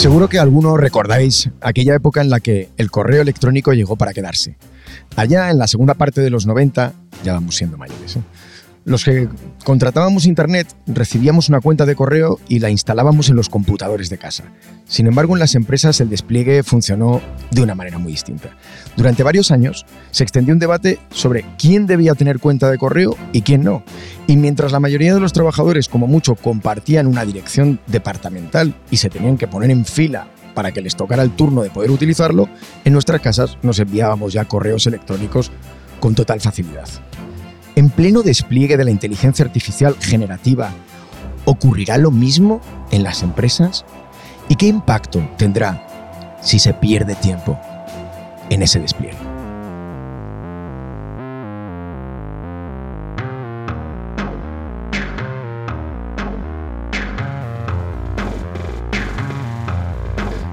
Seguro que algunos recordáis aquella época en la que el correo electrónico llegó para quedarse. Allá en la segunda parte de los 90, ya vamos siendo mayores, ¿eh? Los que contratábamos Internet recibíamos una cuenta de correo y la instalábamos en los computadores de casa. Sin embargo, en las empresas el despliegue funcionó de una manera muy distinta. Durante varios años se extendió un debate sobre quién debía tener cuenta de correo y quién no. Y mientras la mayoría de los trabajadores, como mucho, compartían una dirección departamental y se tenían que poner en fila para que les tocara el turno de poder utilizarlo, en nuestras casas nos enviábamos ya correos electrónicos con total facilidad. En pleno despliegue de la inteligencia artificial generativa, ¿ocurrirá lo mismo en las empresas? ¿Y qué impacto tendrá si se pierde tiempo en ese despliegue?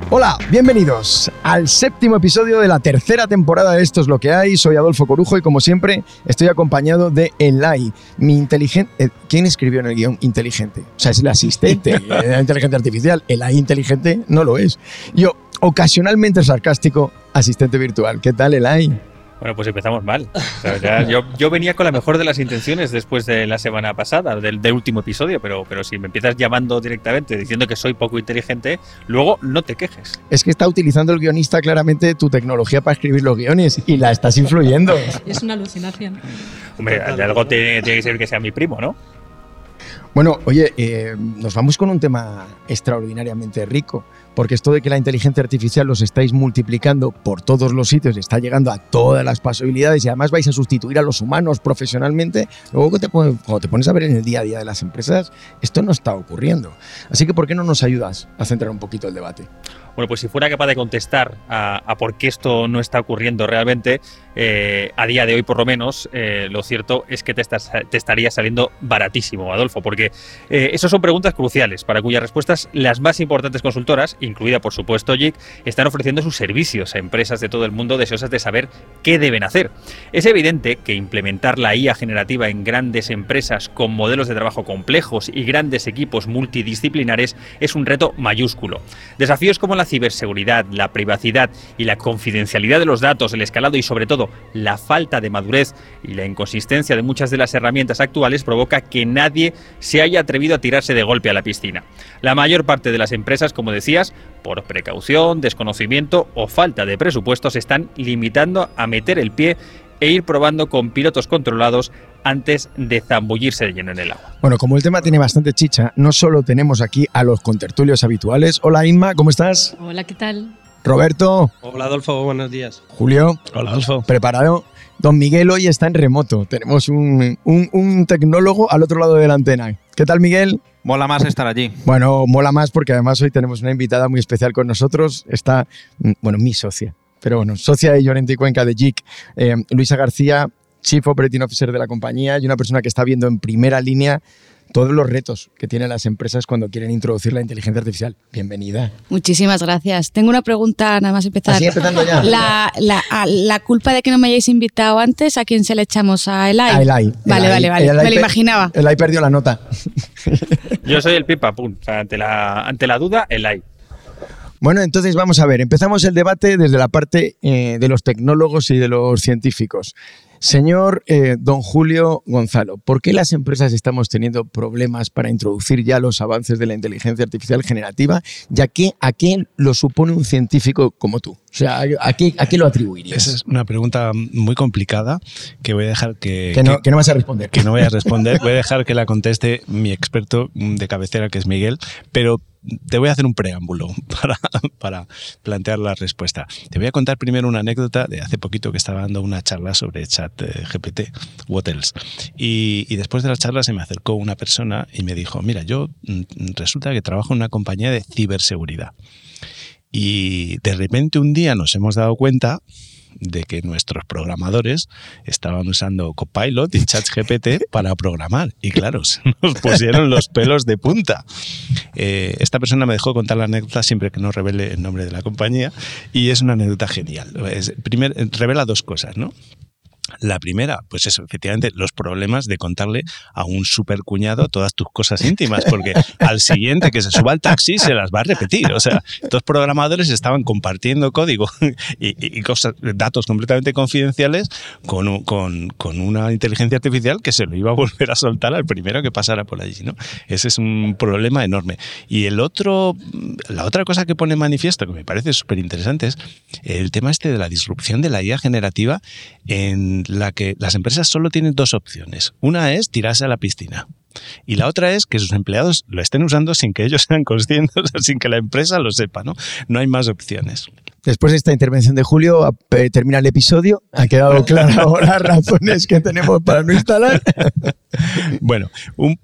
Hola, bienvenidos al séptimo episodio de la tercera temporada de Esto es lo que hay. Soy Adolfo Corujo y como siempre estoy acompañado de Elai, mi inteligente... Eh, ¿Quién escribió en el guion inteligente? O sea, es el asistente de la inteligencia artificial. Elai inteligente no lo es. Yo, ocasionalmente sarcástico, asistente virtual. ¿Qué tal, Elai? Bueno, pues empezamos mal. yo, venía con la mejor de las intenciones después de la semana pasada, del, último episodio, pero, pero si me empiezas llamando directamente diciendo que soy poco inteligente, luego no te quejes. Es que está utilizando el guionista claramente tu tecnología para escribir los guiones y la estás influyendo. Es una alucinación. Hombre, algo tiene, tiene que ser que sea mi primo, ¿no? Bueno, oye, eh, nos vamos con un tema extraordinariamente rico, porque esto de que la inteligencia artificial los estáis multiplicando por todos los sitios, está llegando a todas las posibilidades y además vais a sustituir a los humanos profesionalmente, luego te, cuando te pones a ver en el día a día de las empresas, esto no está ocurriendo. Así que, ¿por qué no nos ayudas a centrar un poquito el debate? Bueno, pues si fuera capaz de contestar a, por qué esto no está ocurriendo realmente, eh, a día de hoy por lo menos, eh, lo cierto es que te, te, estaría saliendo baratísimo, Adolfo, porque eh, esas son preguntas cruciales para cuyas respuestas las más importantes consultoras, incluida por supuesto JIC, están ofreciendo sus servicios a empresas de todo el mundo deseosas de saber qué deben hacer. Es evidente que implementar la IA generativa en grandes empresas con modelos de trabajo complejos y grandes equipos multidisciplinares es un reto mayúsculo. Desafíos como la ciberseguridad, la privacidad y la confidencialidad de los datos, el escalado y sobre todo la falta de madurez y la inconsistencia de muchas de las herramientas actuales provoca que nadie se haya atrevido a tirarse de golpe a la piscina. La mayor parte de las empresas, como decías, por precaución, desconocimiento o falta de presupuestos, están limitando a meter el pie e ir probando con pilotos controlados antes de zambullirse de lleno en el agua. Bueno, como el tema tiene bastante chicha, no solo tenemos aquí a los contertulios habituales. Hola Inma, ¿cómo estás? Hola, ¿qué tal? Roberto. Hola Adolfo, buenos días. Julio. Hola Adolfo. ¿Preparado? Don Miguel hoy está en remoto. Tenemos un, un, tecnólogo al otro lado de la antena. ¿Qué tal, Miguel? Mola más estar allí. Bueno, mola más porque además hoy tenemos una invitada muy especial con nosotros. Está, mm, bueno, mi socia, pero bueno, socia de Llorente y Cuenca de JIC, eh, Luisa García, Chief Operating Officer de la compañía y una persona que está viendo en primera línea todos los retos que tienen las empresas cuando quieren introducir la inteligencia artificial. Bienvenida. Muchísimas gracias. Tengo una pregunta nada más empezar. Así empezando ya. La, la, culpa de que no me hayáis invitado antes, ¿a quién se le echamos? ¿A Elai? A Elai. Vale, vale, vale. me lo imaginaba. Elai perdió la nota. Yo soy el pipa, pum. O sea, ante la, ante la duda, Elai. Bueno, entonces vamos a ver, empezamos el debate desde la parte eh, de los tecnólogos y de los científicos. Señor eh, don Julio Gonzalo, ¿por qué las empresas estamos teniendo problemas para introducir ya los avances de la inteligencia artificial generativa? ¿Ya que, ¿A qué lo supone un científico como tú? O sea, ¿a qué, a qué lo atribuirías? Esa es una pregunta muy complicada que voy a dejar que... Que no, que no vas a responder. Que no voy a responder. voy a dejar que la conteste mi experto de cabecera, que es Miguel, pero te voy a hacer un preámbulo para, plantear la respuesta. Te voy a contar primero una anécdota de hace poquito que estaba dando una charla sobre chat eh, GPT, What else? Y, después de la charla se me acercó una persona y me dijo, mira, yo mm, resulta que trabajo en una compañía de ciberseguridad. Y de repente un día nos hemos dado cuenta de que nuestros programadores estaban usando Copilot y ChatGPT para programar. Y claro, se nos pusieron los pelos de punta. Eh, esta persona me dejó contar la anécdota siempre que no revele el nombre de la compañía y es una anécdota genial. Revela dos cosas, ¿no? La primera, pues eso, efectivamente, los problemas de contarle a un supercuñado todas tus cosas íntimas, porque al siguiente que se suba al taxi se las va a repetir. O sea, estos programadores estaban compartiendo código y, cosas, datos completamente confidenciales con, con, con, una inteligencia artificial que se lo iba a volver a soltar al primero que pasara por allí. ¿no? Ese es un problema enorme. Y el otro, la otra cosa que pone manifiesto, que me parece súper interesante, es el tema este de la disrupción de la IA generativa en la que las empresas solo tienen dos opciones. Una es tirarse a la piscina. Y la otra es que sus empleados lo estén usando sin que ellos sean conscientes, sin que la empresa lo sepa, ¿no? No hay más opciones. Después de esta intervención de Julio, eh, termina el episodio. Ha quedado claro las razones que tenemos para no instalar. bueno, un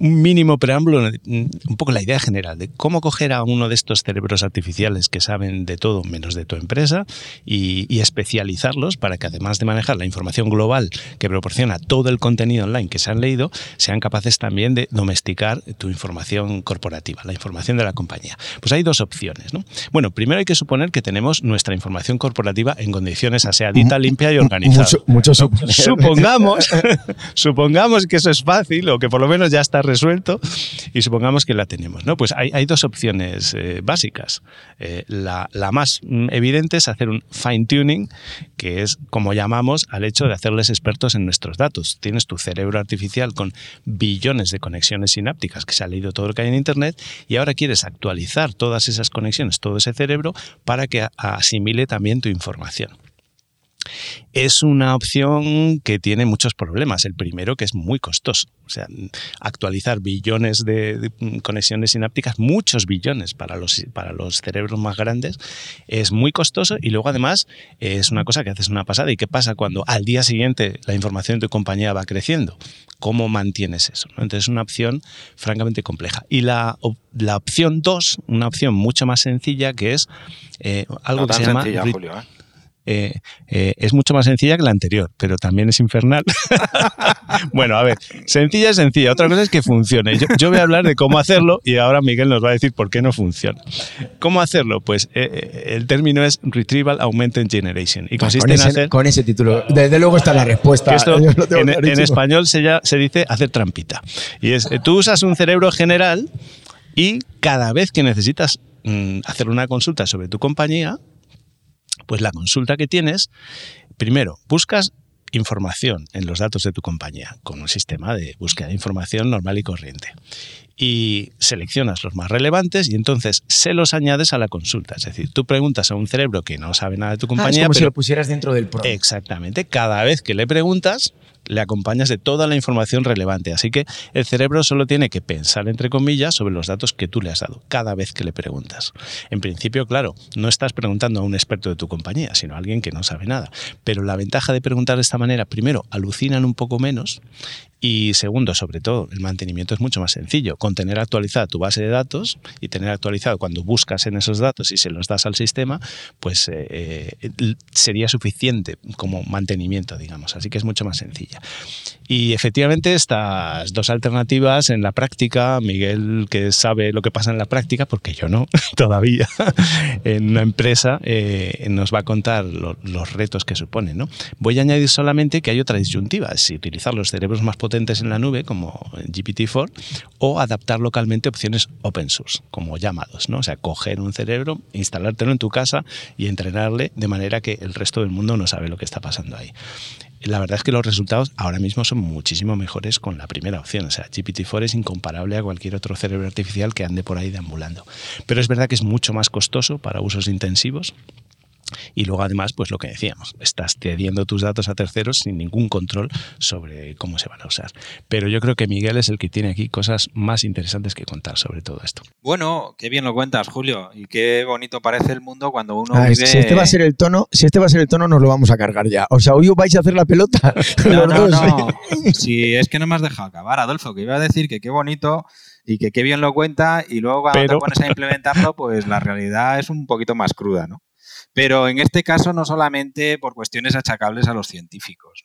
un mínimo preámbulo, un poco la idea general de cómo coger a uno de estos cerebros artificiales que saben de todo menos de tu empresa y, especializarlos para que además de manejar la información global que proporciona todo el contenido online que se han leído, sean capaces también de domesticar tu información corporativa, la información de la compañía. Pues hay dos opciones. ¿no? Bueno, primero hay que suponer que tenemos nuestra información corporativa en condiciones aseadita, limpia y organizada. Mucho, supongamos, supongamos que eso es fácil o que por lo menos ya está resuelto y supongamos que la tenemos. ¿no? Pues hay, dos opciones eh, básicas. Eh, la, más evidente es hacer un fine tuning, que es como llamamos al hecho de hacerles expertos en nuestros datos. Tienes tu cerebro artificial con billones de conexiones sinápticas que se ha leído todo lo que hay en Internet y ahora quieres actualizar todas esas conexiones, todo ese cerebro, para que asimile también tu información. Es una opción que tiene muchos problemas. El primero que es muy costoso. O sea, actualizar billones de, conexiones sinápticas, muchos billones para los, para los cerebros más grandes, es muy costoso y luego además es una cosa que haces una pasada. ¿Y qué pasa cuando al día siguiente la información de tu compañía va creciendo? ¿Cómo mantienes eso? Entonces es una opción francamente compleja. Y la, la opción 2, una opción mucho más sencilla que es eh, algo que se llama... Julio, ¿eh? Eh, eh, es mucho más sencilla que la anterior, pero también es infernal. bueno, a ver, sencilla es sencilla. Otra cosa es que funcione. Yo, voy a hablar de cómo hacerlo y ahora Miguel nos va a decir por qué no funciona. ¿Cómo hacerlo? Pues eh, el término es Retrieval Augmented Generation y consiste con ese, en hacer... Con ese título. Desde luego está la respuesta. en, español se, se dice hacer trampita. Y es, tú usas un cerebro general y cada vez que necesitas mm, hacer una consulta sobre tu compañía, pues la consulta que tienes, primero, buscas información en los datos de tu compañía con un sistema de búsqueda de información normal y corriente. Y seleccionas los más relevantes y entonces se los añades a la consulta. Es decir, tú preguntas a un cerebro que no sabe nada de tu compañía. Ah, es como si lo pusieras dentro del pro. Exactamente. Cada vez que le preguntas, le acompañas de toda la información relevante. Así que el cerebro solo tiene que pensar, entre comillas, sobre los datos que tú le has dado cada vez que le preguntas. En principio, claro, no estás preguntando a un experto de tu compañía, sino a alguien que no sabe nada. Pero la ventaja de preguntar de esta manera, primero, alucinan un poco menos y segundo, sobre todo, el mantenimiento es mucho más sencillo. Con tener actualizada tu base de datos y tener actualizado cuando buscas en esos datos y se los das al sistema, pues eh, eh, sería suficiente como mantenimiento, digamos. Así que es mucho más sencilla. Y efectivamente estas dos alternativas en la práctica, Miguel que sabe lo que pasa en la práctica, porque yo no todavía, en una empresa eh, nos va a contar los retos que suponen. ¿no? Voy a añadir solamente que hay otra disyuntiva, si utilizar los cerebros más potentes en la nube, como GPT-4, o adaptar localmente opciones open source, como llamados, ¿no? O sea, coger un cerebro, instalártelo en tu casa y entrenarle de manera que el resto del mundo no sabe lo que está pasando ahí la verdad es que los resultados ahora mismo son muchísimo mejores con la primera opción. O sea, GPT-4 es incomparable a cualquier otro cerebro artificial que ande por ahí deambulando. Pero es verdad que es mucho más costoso para usos intensivos y luego además, pues lo que decíamos, estás cediendo tus datos a terceros sin ningún control sobre cómo se van a usar. Pero yo creo que Miguel es el que tiene aquí cosas más interesantes que contar sobre todo esto. Bueno, qué bien lo cuentas, Julio, y qué bonito parece el mundo cuando uno ah, vive... Si este va a ser el tono, si este va a ser el tono, nos lo vamos a cargar ya. O sea, hoy vais a hacer la pelota. No, no, no. Si es que no me has dejado acabar, Adolfo, que iba a decir que qué bonito y que qué bien lo cuenta y luego cuando te pones a implementarlo, pues la realidad es un poquito más cruda, ¿no? Pero en este caso no solamente por cuestiones achacables a los científicos,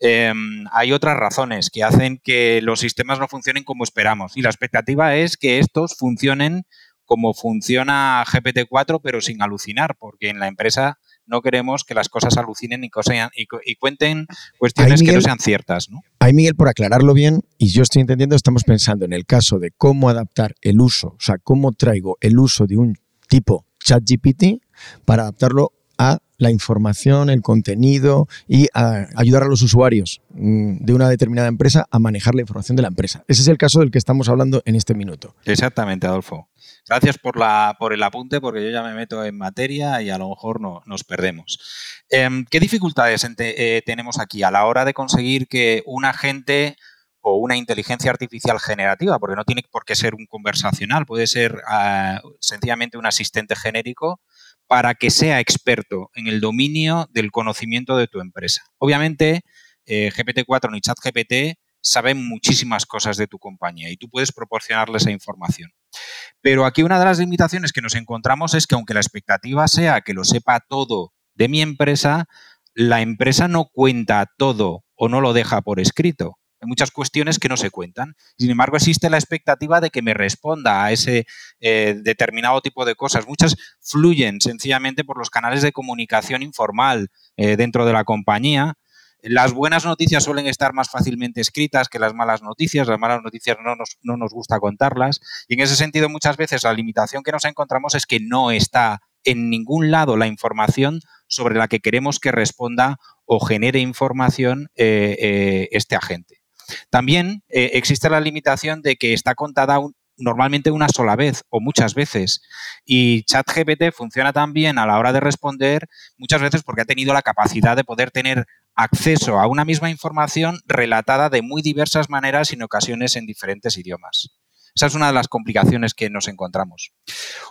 em, hay otras razones que hacen que los sistemas no funcionen como esperamos y la expectativa es que estos funcionen como funciona GPT-4 pero sin alucinar, porque en la empresa no queremos que las cosas alucinen y, y, cuenten cuestiones que no sean ciertas. ¿no? Ahí, Miguel, por aclararlo bien, y yo estoy entendiendo, estamos pensando en el caso de cómo adaptar el uso, o sea, cómo traigo el uso de un tipo ChatGPT para adaptarlo a la información, el contenido y ayudar a los usuarios mm, de una determinada empresa a manejar la información de la empresa. Ese es el caso del que estamos hablando en este minuto. Exactamente, Adolfo. Gracias por el apunte, porque yo ya me meto en materia y a lo mejor no, nos perdemos. Em, ¿Qué dificultades eh, tenemos aquí a la hora de conseguir que un agente o una inteligencia artificial generativa, porque no tiene por qué ser un conversacional, puede ser ah, sencillamente un asistente genérico, para que sea experto en el dominio del conocimiento de tu empresa. Obviamente, eh, GPT-4 ni ChatGPT saben muchísimas cosas de tu compañía y tú puedes proporcionarle esa información. Pero aquí una de las limitaciones que nos encontramos es que aunque la expectativa sea que lo sepa todo de mi empresa, la empresa no cuenta todo o no lo deja por escrito. Hay muchas cuestiones que no se cuentan. Sin embargo, existe la expectativa de que me responda a ese eh, determinado tipo de cosas. Muchas fluyen sencillamente por los canales de comunicación informal eh, dentro de la compañía. Las buenas noticias suelen estar más fácilmente escritas que las malas noticias. Las malas noticias no nos, no nos gusta contarlas. Y en ese sentido, muchas veces la limitación que nos encontramos es que no está en ningún lado la información sobre la que queremos que responda o genere información eh, este agente. También eh, existe la limitación de que está contada normalmente una sola vez o muchas veces. Y ChatGPT funciona también a la hora de responder muchas veces porque ha tenido la capacidad de poder tener acceso a una misma información relatada de muy diversas maneras y en ocasiones en diferentes idiomas. Esa es una de las complicaciones que nos encontramos.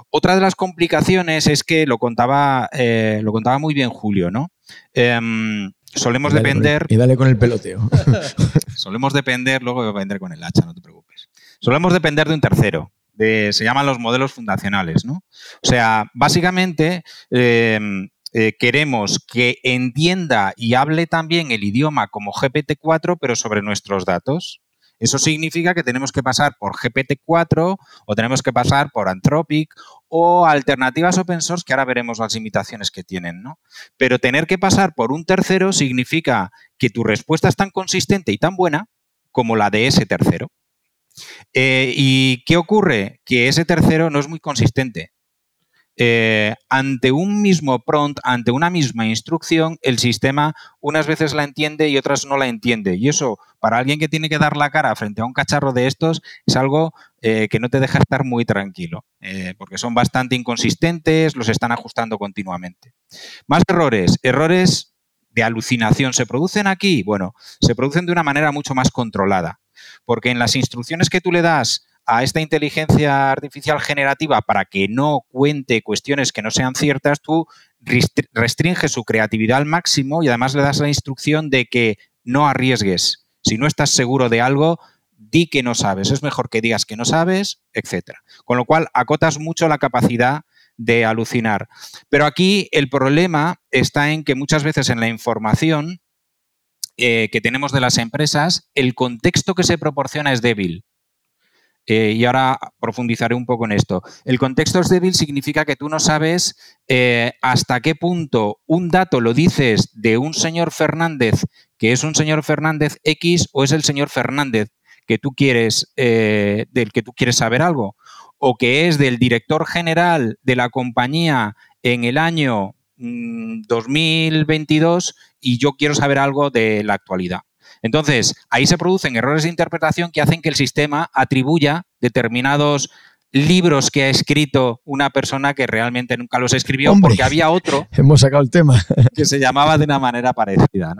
Otra de las complicaciones es que lo contaba, eh, lo contaba muy bien Julio, ¿no? Em, solemos depender. y dale con el peloteo. solemos depender, luego voy a vender con el hacha, no te preocupes. Solemos depender de un tercero. De, se llaman los modelos fundacionales, ¿no? O sea, básicamente em, eh, queremos que entienda y hable también el idioma como GPT-4, pero sobre nuestros datos. Eso significa que tenemos que pasar por GPT-4 o tenemos que pasar por Anthropic o alternativas open source que ahora veremos las limitaciones que tienen, ¿no? Pero tener que pasar por un tercero significa que tu respuesta es tan consistente y tan buena como la de ese tercero. Eh, ¿Y qué ocurre? Que ese tercero no es muy consistente. Eh, ante un mismo prompt, ante una misma instrucción, el sistema unas veces la entiende y otras no la entiende. Y eso, para alguien que tiene que dar la cara frente a un cacharro de estos, es algo eh, que no te deja estar muy tranquilo, eh, porque son bastante inconsistentes, los están ajustando continuamente. Más errores, errores de alucinación. ¿Se producen aquí? Bueno, se producen de una manera mucho más controlada, porque en las instrucciones que tú le das a esta inteligencia artificial generativa para que no cuente cuestiones que no sean ciertas, tú restringes su creatividad al máximo y además le das la instrucción de que no arriesgues. Si no estás seguro de algo, di que no sabes. Es mejor que digas que no sabes, etc. Con lo cual, acotas mucho la capacidad de alucinar. Pero aquí el problema está en que muchas veces en la información eh, que tenemos de las empresas, el contexto que se proporciona es débil. Eh, y ahora profundizaré un poco en esto. El contexto es débil significa que tú no sabes eh, hasta qué punto un dato lo dices de un señor Fernández que es un señor Fernández X o es el señor Fernández que tú quieres, eh, del que tú quieres saber algo, o que es del director general de la compañía en el año 2022 mm, y yo quiero saber algo de la actualidad. Entonces, ahí se producen errores de interpretación que hacen que el sistema atribuya determinados libros que ha escrito una persona que realmente nunca los escribió porque había otro. Hemos sacado el tema. que se llamaba de una manera parecida.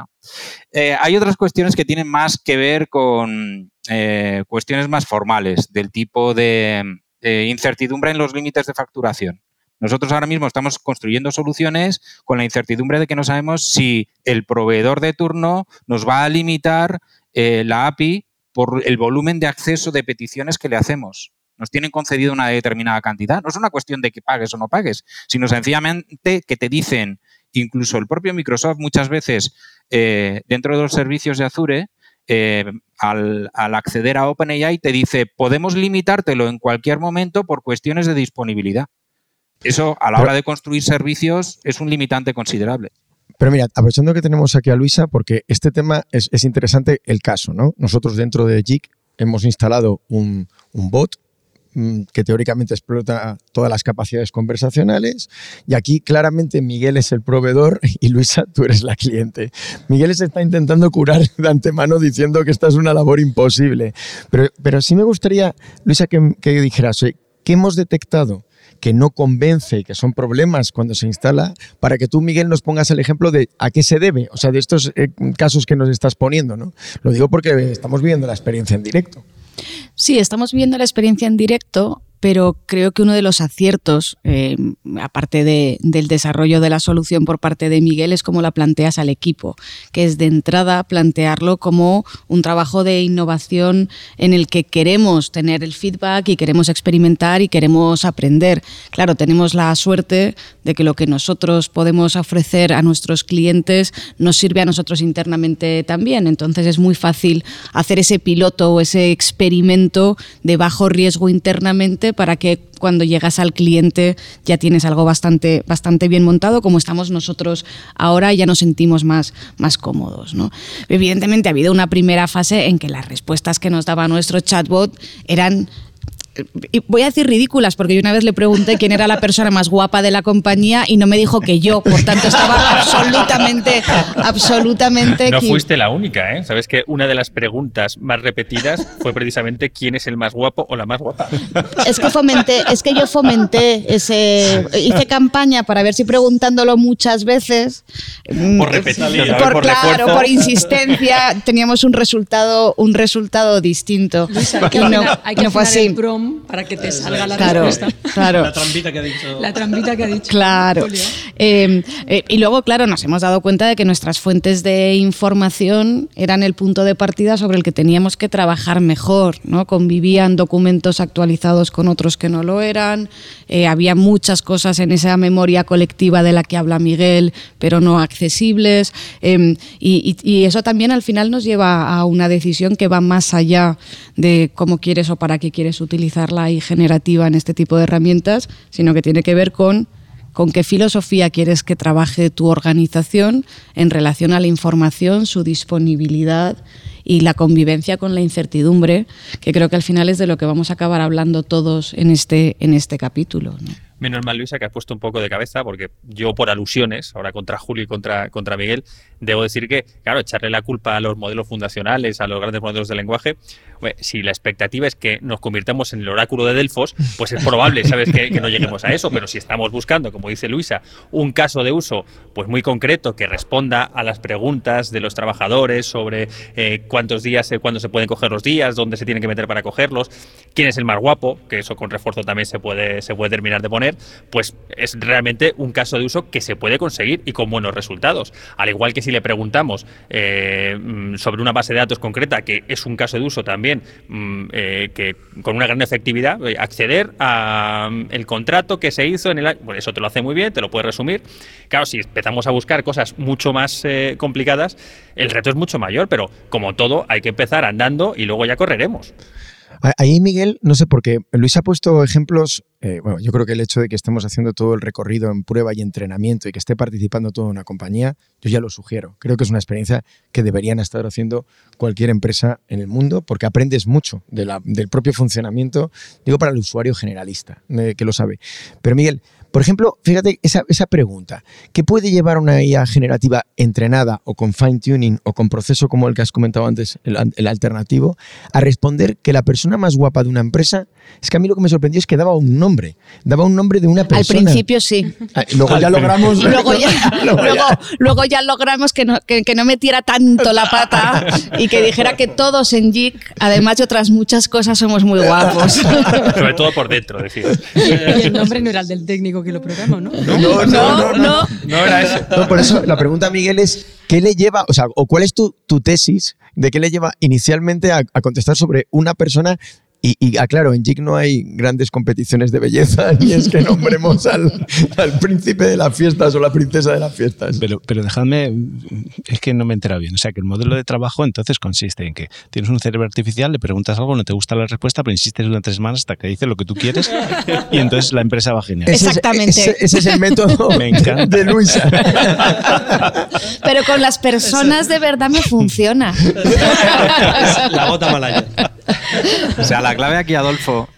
Eh, hay otras cuestiones que tienen más que ver con eh, cuestiones más formales, del tipo de incertidumbre en los límites de facturación. Nosotros ahora mismo estamos construyendo soluciones con la incertidumbre de que no sabemos si el proveedor de turno nos va a limitar eh, la API por el volumen de acceso de peticiones que le hacemos. Nos tienen concedido una determinada cantidad. No es una cuestión de que pagues o no pagues, sino sencillamente que te dicen, incluso el propio Microsoft muchas veces eh, dentro de los servicios de Azure, eh, al, al, acceder a OpenAI te dice, podemos limitártelo en cualquier momento por cuestiones de disponibilidad. Eso a la hora de construir servicios es un limitante considerable. Pero mira, aprovechando que tenemos aquí a Luisa, porque este tema es, interesante el caso, ¿no? Nosotros dentro de JIC hemos instalado un, un bot mm, que teóricamente explota todas las capacidades conversacionales. Y aquí claramente Miguel es el proveedor y Luisa, tú eres la cliente. Miguel se está intentando curar de antemano diciendo que esta es una labor imposible. Pero, pero sí me gustaría, Luisa, que, que dijeras, ¿qué hemos detectado? Que no convence, que son problemas cuando se instala, para que tú, Miguel, nos pongas el ejemplo de a qué se debe, o sea, de estos eh, casos que nos estás poniendo, ¿no? Lo digo porque estamos viviendo la experiencia en directo. Sí, estamos viendo la experiencia en directo pero creo que uno de los aciertos, eh, aparte del desarrollo de la solución por parte de Miguel, es cómo la planteas al equipo, que es de entrada plantearlo como un trabajo de innovación en el que queremos tener el feedback y queremos experimentar y queremos aprender. Claro, tenemos la suerte de que lo que nosotros podemos ofrecer a nuestros clientes nos sirve a nosotros internamente también. Entonces es muy fácil hacer ese piloto o ese experimento de bajo riesgo internamente para que cuando llegas al cliente ya tienes algo bastante, bastante bien montado, como estamos nosotros ahora, ya nos sentimos más, más cómodos. ¿no? Evidentemente ha habido una primera fase en que las respuestas que nos daba nuestro chatbot eran voy a decir ridículas, porque yo una vez le pregunté quién era la persona más guapa de la compañía y no me dijo que yo, por tanto estaba absolutamente, absolutamente... No fuiste la única, ¿eh? Sabes que una de las preguntas más repetidas fue precisamente quién es el más guapo o la más guapa. Es que fomenté, es que yo fomenté ese, hice campaña para ver si preguntándolo muchas veces... Mm, por repetir, por, claro, por insistencia, teníamos un resultado, un resultado distinto. hay que no fue así para que te salga la respuesta. Claro. La trampita que ha dicho. La trampita que ha dicho. Claro. Em, eh, y luego, claro, nos hemos dado cuenta de que nuestras fuentes de información eran el punto de partida sobre el que teníamos que trabajar mejor, ¿no? Convivían documentos actualizados con otros que no lo eran, eh, había muchas cosas en esa memoria colectiva de la que habla Miguel, pero no accesibles. Em, y, y eso también al final nos lleva a una decisión que va más allá de cómo quieres o para qué quieres utilizarla y generativa en este tipo de herramientas, sino que tiene que ver con con qué filosofía quieres que trabaje tu organización en relación a la información, su disponibilidad y la convivencia con la incertidumbre, que creo que al final es de lo que vamos a acabar hablando todos en este, en este capítulo. Menos mal, Luisa, que has puesto un poco de cabeza, porque yo, por alusiones, ahora contra Julio y contra, contra Miguel, debo decir que, claro, echarle la culpa a los modelos fundacionales, a los grandes modelos de lenguaje, si la expectativa es que nos convirtamos en el oráculo de Delfos, pues es probable, ¿sabes?, que, no lleguemos a eso, pero si estamos buscando, como dice Luisa, un caso de uso pues muy concreto que responda a las preguntas de los trabajadores sobre eh, cuántos días, eh, cuándo se pueden coger los días, dónde se tienen que meter para cogerlos, quién es el más guapo, que eso con refuerzo también se puede, se puede terminar de poner, pues es realmente un caso de uso que se puede conseguir y con buenos resultados. Al igual que si le preguntamos eh, mm, sobre una base de datos concreta, que es un caso de uso también mm, eh, que con una gran efectividad, eh, acceder a mm, el contrato que se hizo en el bueno, eso te lo hace muy bien, te lo puedes resumir. Claro, si empezamos a buscar cosas mucho más complicadas, el reto es mucho mayor, pero como todo, hay que empezar andando y luego ya correremos. Ahí, Miguel, no sé por qué, Luis ha puesto ejemplos, eh, bueno, yo creo que el hecho de que estemos haciendo todo el recorrido en prueba y entrenamiento y que esté participando toda una compañía, yo ya lo sugiero. Creo que es una experiencia que deberían estar haciendo cualquier empresa en el mundo porque aprendes mucho del propio funcionamiento, digo para el usuario generalista, eh, que lo sabe. Pero Miguel, por ejemplo, fíjate esa, esa pregunta, ¿qué puede llevar una IA generativa entrenada o con fine tuning o con proceso como el que has comentado antes, el, alternativo, a responder que la persona más guapa de una empresa, es que a mí lo que me sorprendió es que daba un nombre, daba un nombre de una persona. Al principio sí. Ah, luego ya logramos... luego, ya, luego, ya logramos que no, que, no metiera tanto la pata y que dijera que todos en JIC, además de otras muchas cosas, somos muy guapos. Sobre todo por dentro, decir. Y el nombre no era el del técnico que lo programa, ¿no? No, no, no, no. No, era eso. por eso la pregunta, Miguel, es ¿qué le lleva, o sea, o cuál es tu, tu tesis de qué le lleva inicialmente a, contestar sobre una persona Y, aclaro, en JIC no hay grandes competiciones de belleza, ni es que nombremos al, príncipe de las fiestas o la princesa de las fiestas. Pero, pero dejadme, es que no me he enterado bien. O sea, que el modelo de trabajo entonces consiste en que tienes un cerebro artificial, le preguntas algo, no te gusta la respuesta, pero insistes durante tres semanas hasta que dice lo que tú quieres y entonces la empresa va genial. Exactamente. Ese, es el método de Luisa. Pero con las personas de verdad me funciona. La bota malaya. O sea, la clave aquí, Adolfo,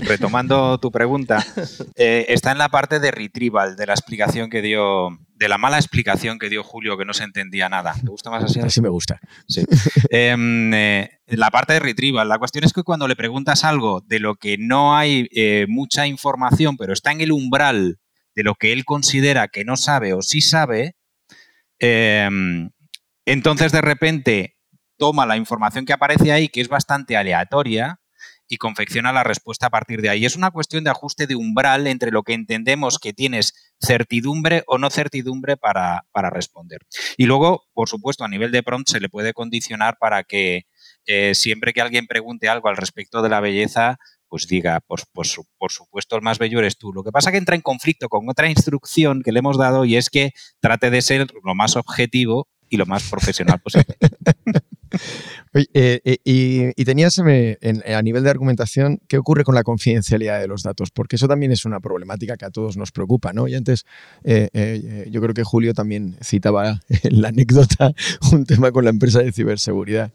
retomando tu pregunta, eh, está en la parte de retrieval, de la explicación que dio, de la mala explicación que dio Julio, que no se entendía nada. ¿Te gusta más así? Así me gusta. Sí. Em, eh, la parte de retrieval. La cuestión es que cuando le preguntas algo de lo que no hay eh, mucha información, pero está en el umbral de lo que él considera que no sabe o sí sabe, em, entonces de repente toma la información que aparece ahí, que es bastante aleatoria, y confecciona la respuesta a partir de ahí. Es una cuestión de ajuste de umbral entre lo que entendemos que tienes certidumbre o no certidumbre para, responder. Y luego, por supuesto, a nivel de prompt se le puede condicionar para que eh, siempre que alguien pregunte algo al respecto de la belleza, pues diga, pues, pues, por supuesto el más bello eres tú. Lo que pasa es que entra en conflicto con otra instrucción que le hemos dado y es que trate de ser lo más objetivo y lo más profesional posible. Eh, eh, y, tenías a nivel de argumentación, ¿qué ocurre con la confidencialidad de los datos? Porque eso también es una problemática que a todos nos preocupa, ¿no? Y antes, eh, yo creo que Julio también citaba en la anécdota un tema con la empresa de ciberseguridad.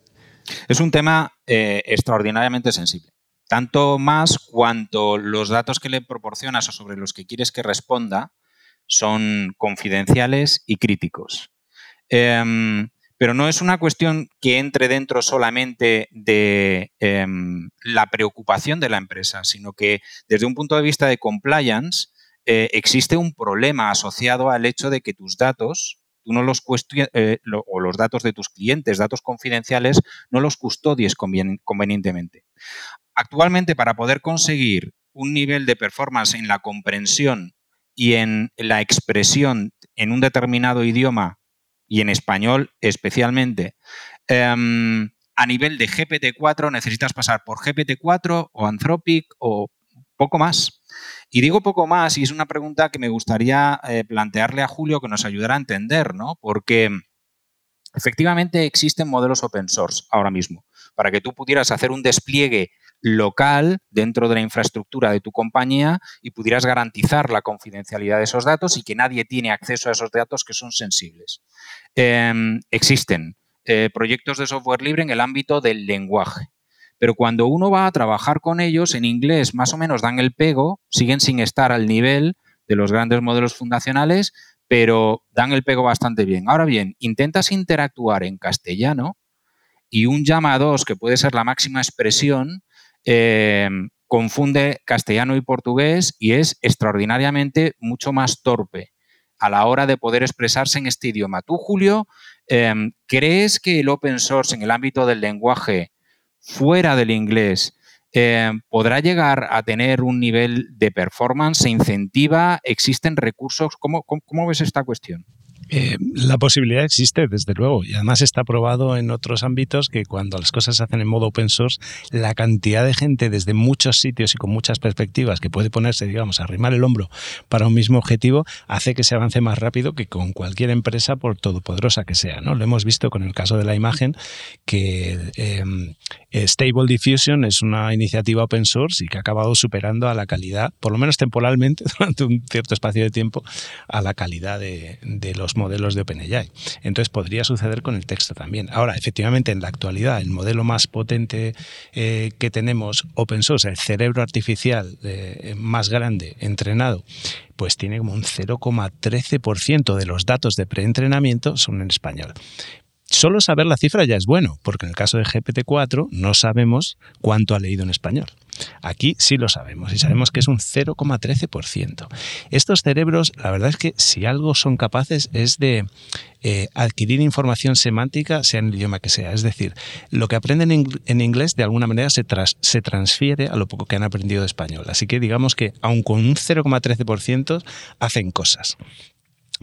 Es un tema extraordinariamente sensible. Tanto más cuanto los datos que le proporcionas o sobre los que quieres que responda son confidenciales y críticos. Em, pero no es una cuestión que entre dentro solamente de em, la preocupación de la empresa, sino que desde un punto de vista de compliance eh, existe un problema asociado al hecho de que tus datos, tú no los eh, o los datos de tus clientes, datos confidenciales, no los custodies convenientemente. Actualmente, para poder conseguir un nivel de performance en la comprensión y en la expresión en un determinado idioma y en español especialmente. Em, a nivel de GPT-4 necesitas pasar por GPT-4 o Anthropic o poco más. Y digo poco más y es una pregunta que me gustaría eh, plantearle a Julio que nos ayudara a entender, ¿no? Porque efectivamente existen modelos open source ahora mismo para que tú pudieras hacer un despliegue local dentro de la infraestructura de tu compañía y pudieras garantizar la confidencialidad de esos datos y que nadie tiene acceso a esos datos que son sensibles. Em, existen eh, proyectos de software libre en el ámbito del lenguaje, pero cuando uno va a trabajar con ellos en inglés más o menos dan el pego, siguen sin estar al nivel de los grandes modelos fundacionales, pero dan el pego bastante bien. Ahora bien, intentas interactuar en castellano y un llama a dos, que puede ser la máxima expresión, eh, confunde castellano y portugués y es extraordinariamente mucho más torpe a la hora de poder expresarse en este idioma. Tú, Julio, em, ¿crees que el open source en el ámbito del lenguaje fuera del inglés em, podrá llegar a tener un nivel de performance? ¿Se incentiva? ¿Existen recursos? cómo ves esta cuestión? Eh, la posibilidad existe, desde luego, y además está probado en otros ámbitos que cuando las cosas se hacen en modo open source, la cantidad de gente desde muchos sitios y con muchas perspectivas que puede ponerse, digamos, a arrimar el hombro para un mismo objetivo, hace que se avance más rápido que con cualquier empresa, por todopoderosa que sea. ¿no? Lo hemos visto con el caso de la imagen, que em, Stable Diffusion es una iniciativa open source y que ha acabado superando a la calidad, por lo menos temporalmente, durante un cierto espacio de tiempo, a la calidad de, de los modelos de OpenAI. Entonces podría suceder con el texto también. Ahora, efectivamente, en la actualidad, el modelo más potente eh, que tenemos open source, el cerebro artificial eh, más grande, entrenado, pues tiene como un 0,13% de los datos de preentrenamiento son en español. Solo saber la cifra ya es bueno, porque en el caso de GPT-4 no sabemos cuánto ha leído en español. Aquí sí lo sabemos y sabemos que es un 0,13%. Estos cerebros, la verdad es que si algo son capaces es de eh, adquirir información semántica, sea en el idioma que sea. Es decir, lo que aprenden en, inglés de alguna manera se, se transfiere a lo poco que han aprendido de español. Así que digamos que aun con un 0,13% hacen cosas.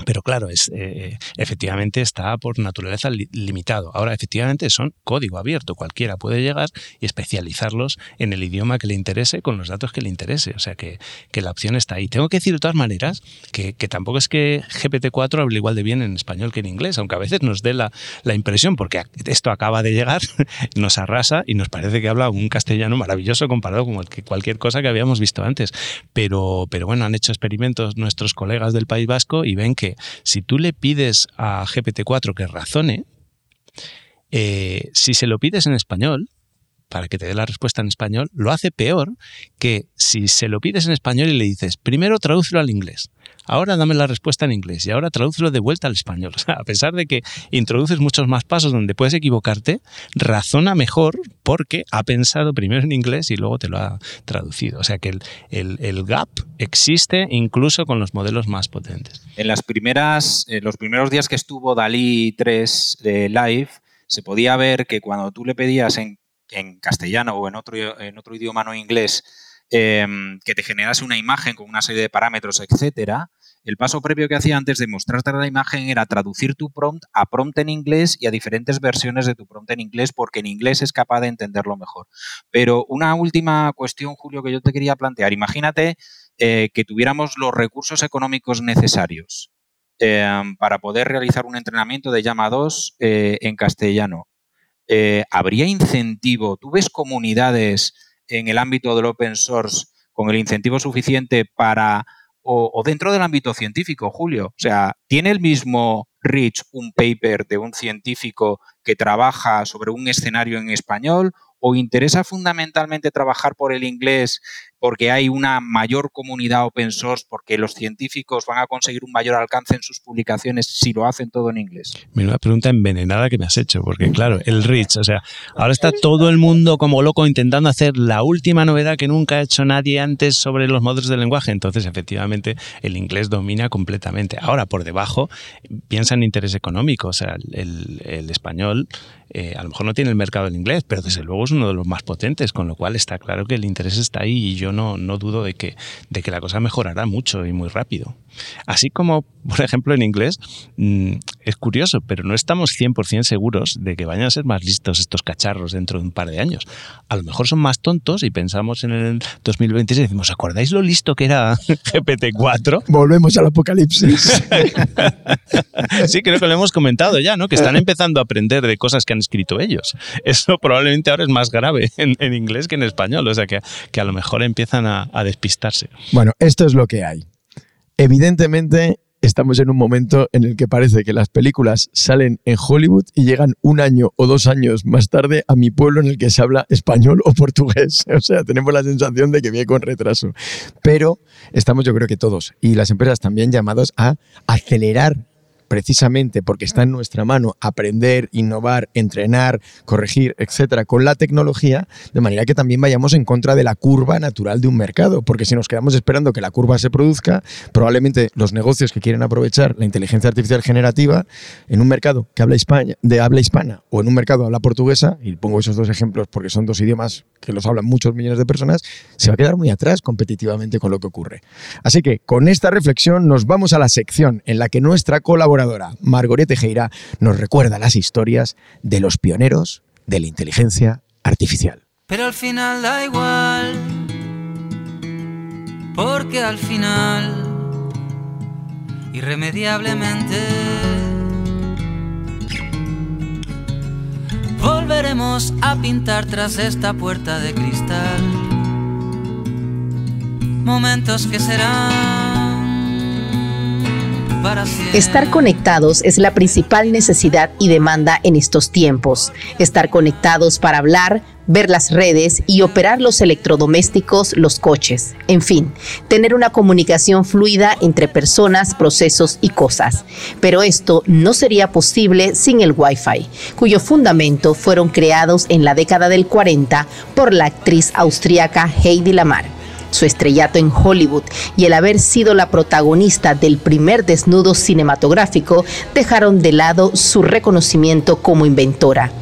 Pero claro, es, eh, efectivamente está por naturaleza limitado. Ahora, efectivamente, son código abierto. Cualquiera puede llegar y especializarlos en el idioma que le interese con los datos que le interese. O sea que, la opción está ahí. Tengo que decir de todas maneras que, tampoco es que GPT-4 hable igual de bien en español que en inglés, aunque a veces nos dé la, la impresión, porque esto acaba de llegar, nos arrasa y nos parece que habla un castellano maravilloso comparado con cualquier cosa que habíamos visto antes. Pero, pero bueno, han hecho experimentos nuestros colegas del País Vasco y ven que si tú le pides a GPT-4 que razone, eh, si se lo pides en español, para que te dé la respuesta en español, lo hace peor que si se lo pides en español y le dices, primero tradúcelo al inglés, ahora dame la respuesta en inglés y ahora tradúcelo de vuelta al español. A pesar de que introduces muchos más pasos donde puedes equivocarte, razona mejor porque ha pensado primero en inglés y luego te lo ha traducido. O sea que el, gap existe incluso con los modelos más potentes. En las primeras, los primeros días que estuvo Dalí 3 de live, se podía ver que cuando tú le pedías en, castellano o en otro, en otro idioma no inglés em, que te generase una imagen con una serie de parámetros, etcétera, el paso previo que hacía antes de mostrarte la imagen era traducir tu prompt a prompt en inglés y a diferentes versiones de tu prompt en inglés, porque en inglés es capaz de entenderlo mejor. Pero una última cuestión, Julio, que yo te quería plantear. Imagínate eh, que tuviéramos los recursos económicos necesarios em, para poder realizar un entrenamiento de llama 2 eh, en castellano. Eh, ¿Habría incentivo? ¿Tú ves comunidades en el ámbito del open source con el incentivo suficiente para o, dentro del ámbito científico, Julio. O sea, ¿tiene el mismo Rich un paper de un científico que trabaja sobre un escenario en español o interesa fundamentalmente trabajar por el inglés porque hay una mayor comunidad open source, porque los científicos van a conseguir un mayor alcance en sus publicaciones si lo hacen todo en inglés? Una pregunta envenenada que me has hecho, porque claro, el Rich, o sea, ahora está todo el mundo como loco intentando hacer la última novedad que nunca ha hecho nadie antes sobre los modelos de lenguaje, entonces efectivamente el inglés domina completamente. Ahora, por debajo, piensa en interés económico, o sea, el, el español eh, a lo mejor no tiene el mercado del inglés, pero desde luego es uno de los más potentes, con lo cual está claro que el interés está ahí y yo no, no dudo de que, de que la cosa mejorará mucho y muy rápido. Así como, por ejemplo, en inglés, mm, es curioso, pero no estamos 100% seguros de que vayan a ser más listos estos cacharros dentro de un par de años. A lo mejor son más tontos y pensamos en el 2026 y decimos, ¿acordáis lo listo que era GPT-4? Volvemos al apocalipsis. sí, creo que lo hemos comentado ya, ¿no? Que están empezando a aprender de cosas que han escrito ellos. Eso probablemente ahora es más grave en, inglés que en español, o sea que, que a lo mejor empiezan a, a despistarse. Bueno, esto es lo que hay. Evidentemente, estamos en un momento en el que parece que las películas salen en Hollywood y llegan un año o dos años más tarde a mi pueblo en el que se habla español o portugués. O sea, tenemos la sensación de que viene con retraso. Pero estamos yo creo que todos y las empresas también llamados a acelerar precisamente porque está en nuestra mano aprender, innovar, entrenar, corregir, etcétera, con la tecnología, de manera que también vayamos en contra de la curva natural de un mercado, porque si nos quedamos esperando que la curva se produzca, probablemente los negocios que quieren aprovechar la inteligencia artificial generativa en un mercado que habla España, de habla hispana o en un mercado habla portuguesa, y pongo esos dos ejemplos porque son dos idiomas que los hablan muchos millones de personas, se va a quedar muy atrás competitivamente con lo que ocurre. Así que con esta reflexión nos vamos a la sección en la que nuestra colaboradora Margoria Tejera nos recuerda las historias de los pioneros de la inteligencia artificial. Pero al final da igual, porque al final, irremediablemente, volveremos a pintar tras esta puerta de cristal momentos que serán Estar conectados es la principal necesidad y demanda en estos tiempos. Estar conectados para hablar, ver las redes y operar los electrodomésticos, los coches, en fin, tener una comunicación fluida entre personas, procesos y cosas. Pero esto no sería posible sin el Wi-Fi, cuyo fundamento fueron creados en la década del 40 por la actriz austríaca Heidi Lamar su estrellato en Hollywood y el haber sido la protagonista del primer desnudo cinematográfico dejaron de lado su reconocimiento como inventora.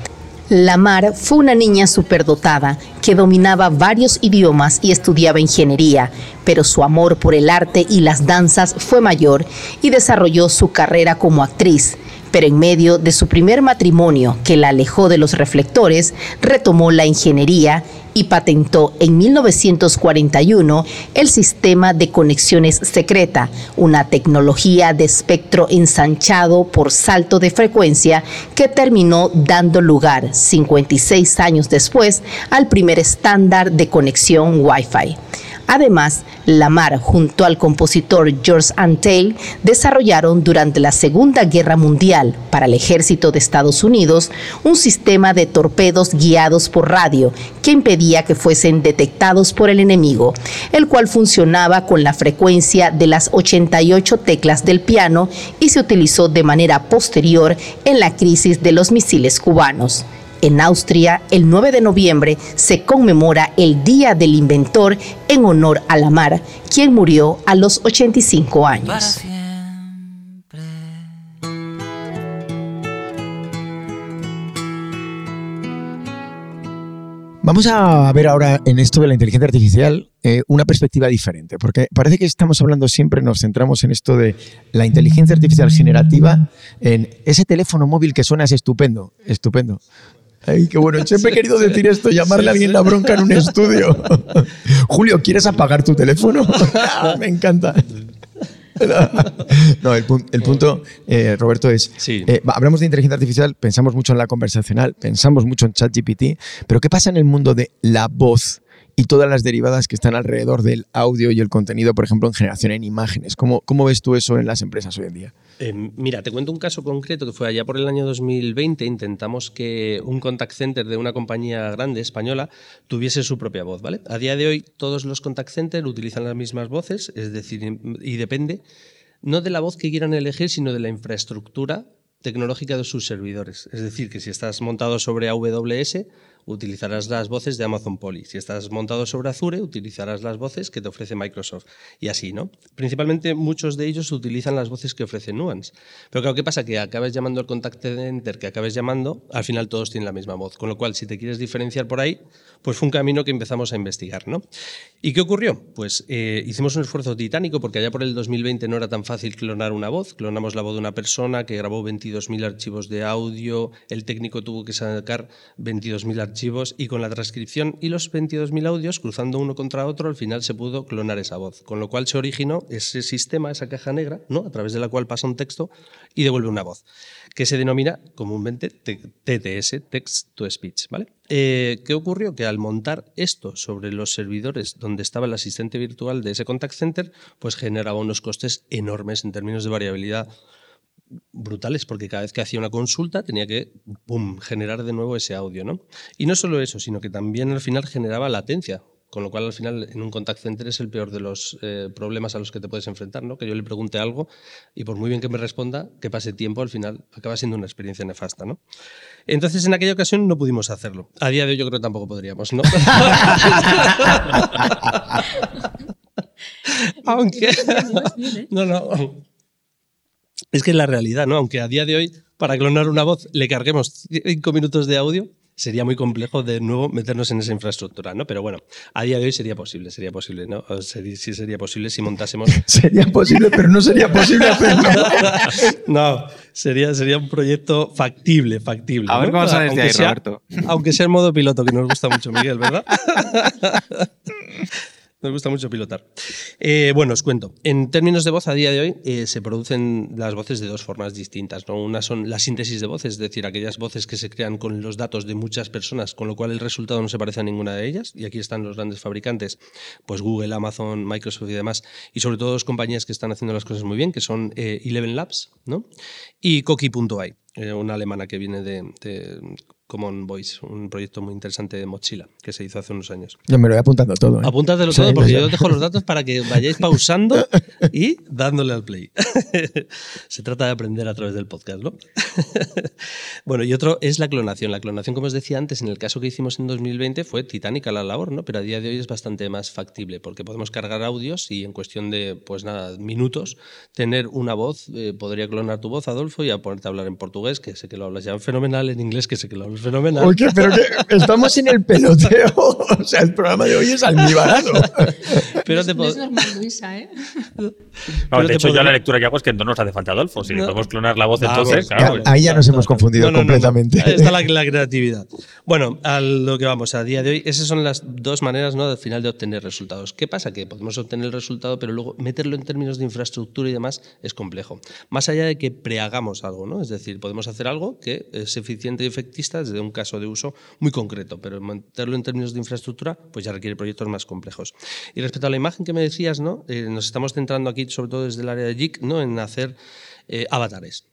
Lamar fue una niña superdotada que dominaba varios idiomas y estudiaba ingeniería, pero su amor por el arte y las danzas fue mayor y desarrolló su carrera como actriz. Pero en medio de su primer matrimonio, que la alejó de los reflectores, retomó la ingeniería y patentó en 1941 el sistema de conexiones secreta, una tecnología de espectro ensanchado por salto de frecuencia que terminó dando lugar 56 años después al primer estándar de conexión Wi-Fi. Además, Lamar junto al compositor George Antheil desarrollaron durante la Segunda Guerra Mundial para el ejército de Estados Unidos un sistema de torpedos guiados por radio que impedía que fuesen detectados por el enemigo, el cual funcionaba con la frecuencia de las 88 teclas del piano y se utilizó de manera posterior en la crisis de los misiles cubanos. En Austria, el 9 de noviembre se conmemora el Día del Inventor en honor a Lamar, quien murió a los 85 años. Vamos a ver ahora en esto de la inteligencia artificial eh, una perspectiva diferente, porque parece que estamos hablando siempre, nos centramos en esto de la inteligencia artificial generativa, en ese teléfono móvil que suena es estupendo, estupendo. Ay, qué bueno. Siempre he querido decir esto, llamarle a alguien la bronca en un estudio. Julio, ¿quieres apagar tu teléfono? Me encanta. No, el, punto, eh, Roberto, es, eh, hablamos de inteligencia artificial, pensamos mucho en la conversacional, pensamos mucho en ChatGPT, pero ¿qué pasa en el mundo de la voz? Y todas las derivadas que están alrededor del audio y el contenido, por ejemplo, en generación en imágenes. ¿Cómo, cómo ves tú eso en las empresas hoy en día? Eh, mira, te cuento un caso concreto que fue allá por el año 2020. Intentamos que un contact center de una compañía grande española tuviese su propia voz, ¿vale? A día de hoy todos los contact centers utilizan las mismas voces, es decir, y depende no de la voz que quieran elegir, sino de la infraestructura tecnológica de sus servidores. Es decir, que si estás montado sobre AWS, utilizarás las voces de Amazon Poly. Si estás montado sobre Azure, utilizarás las voces que te ofrece Microsoft. Y así, ¿no? Principalmente muchos de ellos utilizan las voces que ofrece Nuance. Pero claro, ¿qué pasa? Que acabes llamando al contact center que acabes llamando, al final todos tienen la misma voz. Con lo cual, si te quieres diferenciar por ahí, pues fue un camino que empezamos a investigar, ¿no? ¿Y qué ocurrió? Pues eh, hicimos un esfuerzo titánico porque allá por el 2020 no era tan fácil clonar una voz. Clonamos la voz de una persona que grabó 22.000 archivos de audio, el técnico tuvo que sacar 22.000 archivos archivos y con la transcripción y los 22.000 audios cruzando uno contra otro, al final se pudo clonar esa voz. Con lo cual se originó ese sistema, esa caja negra, ¿no? a través de la cual pasa un texto y devuelve una voz, que se denomina comúnmente TTS, Text to Speech. ¿vale? Eh, ¿Qué ocurrió? Que al montar esto sobre los servidores donde estaba el asistente virtual de ese contact center, pues generaba unos costes enormes en términos de variabilidad brutales porque cada vez que hacía una consulta tenía que generar de nuevo ese audio. ¿no? Y no solo eso, sino que también al final generaba latencia, con lo cual al final en un contact center es el peor de los eh, problemas a los que te puedes enfrentar, ¿no? que yo le pregunte algo y por muy bien que me responda, que pase tiempo, al final acaba siendo una experiencia nefasta. ¿no? Entonces en aquella ocasión no pudimos hacerlo. A día de hoy yo creo que tampoco podríamos, ¿no? Aunque... no, no. Es que es la realidad, ¿no? Aunque a día de hoy, para clonar una voz, le carguemos cinco minutos de audio, sería muy complejo de nuevo meternos en esa infraestructura, ¿no? Pero bueno, a día de hoy sería posible, sería posible, ¿no? Sí sería posible si montásemos... sería posible, pero no sería posible hacerlo. no, sería, sería un proyecto factible, factible. A ver cómo sales de ahí, Roberto. Aunque sea el modo piloto, que nos gusta mucho, Miguel, ¿verdad? Nos gusta mucho pilotar. Eh, bueno, os cuento. En términos de voz, a día de hoy eh, se producen las voces de dos formas distintas. ¿no? Una son la síntesis de voces, es decir, aquellas voces que se crean con los datos de muchas personas, con lo cual el resultado no se parece a ninguna de ellas. Y aquí están los grandes fabricantes, pues Google, Amazon, Microsoft y demás. Y sobre todo dos compañías que están haciendo las cosas muy bien, que son eh, Eleven Labs ¿no? y Coqui.ai. una alemana que viene de, Common Voice, un proyecto muy interesante de mochila que se hizo hace unos años. Yo me lo voy apuntando todo. ¿eh? Apúntatelo todo porque yo dejo los datos para que vayáis pausando y dándole al play. se trata de aprender a través del podcast, ¿no? bueno, y otro es la clonación. La clonación, como os decía antes, en el caso que hicimos en 2020 fue titánica la labor, ¿no? Pero a día de hoy es bastante más factible porque podemos cargar audios y en cuestión de, pues nada, minutos, tener una voz, eh, podría clonar tu voz, Adolfo, y a ponerte a hablar en portugués, que sé que lo hablas ya fenomenal, en inglés, que sé que lo hablas fenomenal. Oye, pero que estamos en el peloteo. O sea, el programa de hoy es almibarado. pero te no es normal, Luisa, ¿eh? No, de hecho, yo la lectura que hago es que no nos hace falta Adolfo. Si podemos clonar la voz, entonces. Claro, ahí ya nos hemos confundido completamente. Está la, la, creatividad. Bueno, a lo que vamos, a día de hoy, esas son las dos maneras, ¿no? Al final de obtener resultados. ¿Qué pasa? Que podemos obtener el resultado, pero luego meterlo en términos de infraestructura y demás es complejo. Más allá de que prehagamos algo, ¿no? Es decir, podemos hacer algo que es eficiente y efectista desde un caso de uso muy concreto, pero meterlo en términos de infraestructura, pues ya requiere proyectos más complejos. Y respecto a la imagen que me decías, ¿no? Eh, nos estamos centrando aquí, sobre todo desde el área de JIC, ¿no? En hacer eh, avatares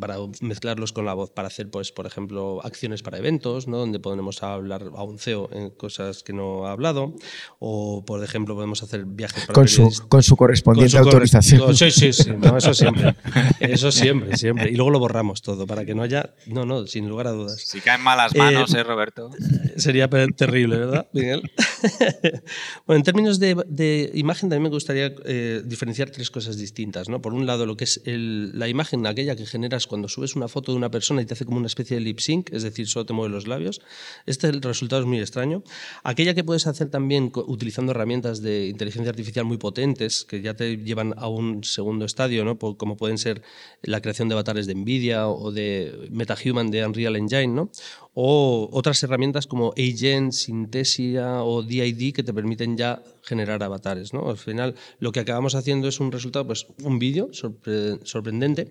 para mezclarlos con la voz, para hacer, pues, por ejemplo, acciones para eventos, ¿no? donde podemos hablar a un CEO en cosas que no ha hablado, o, por ejemplo, podemos hacer viajes para con su, con su correspondiente autorización. sí, sí, sí, eso siempre. Eso siempre, siempre. Y luego lo borramos todo, para que no haya, no, no, sin lugar a dudas. Si caen malas manos, ¿eh, Roberto? Sería terrible, ¿verdad, Miguel? bueno, en términos de, imagen también me gustaría eh, diferenciar tres cosas distintas, ¿no? Por un lado, lo que es la imagen, aquella que generas cuando subes una foto de una persona y te hace como una especie de lip sync, es decir, solo te mueve los labios, este el resultado es muy extraño. Aquella que puedes hacer también utilizando herramientas de inteligencia artificial muy potentes, que ya te llevan a un segundo estadio, ¿no? como pueden ser la creación de avatares de NVIDIA o de MetaHuman de Unreal Engine, ¿no? o otras herramientas como Agent, Synthesia o DID que te permiten ya generar avatares. ¿no? Al final lo que acabamos haciendo es un resultado, pues un vídeo sorprendente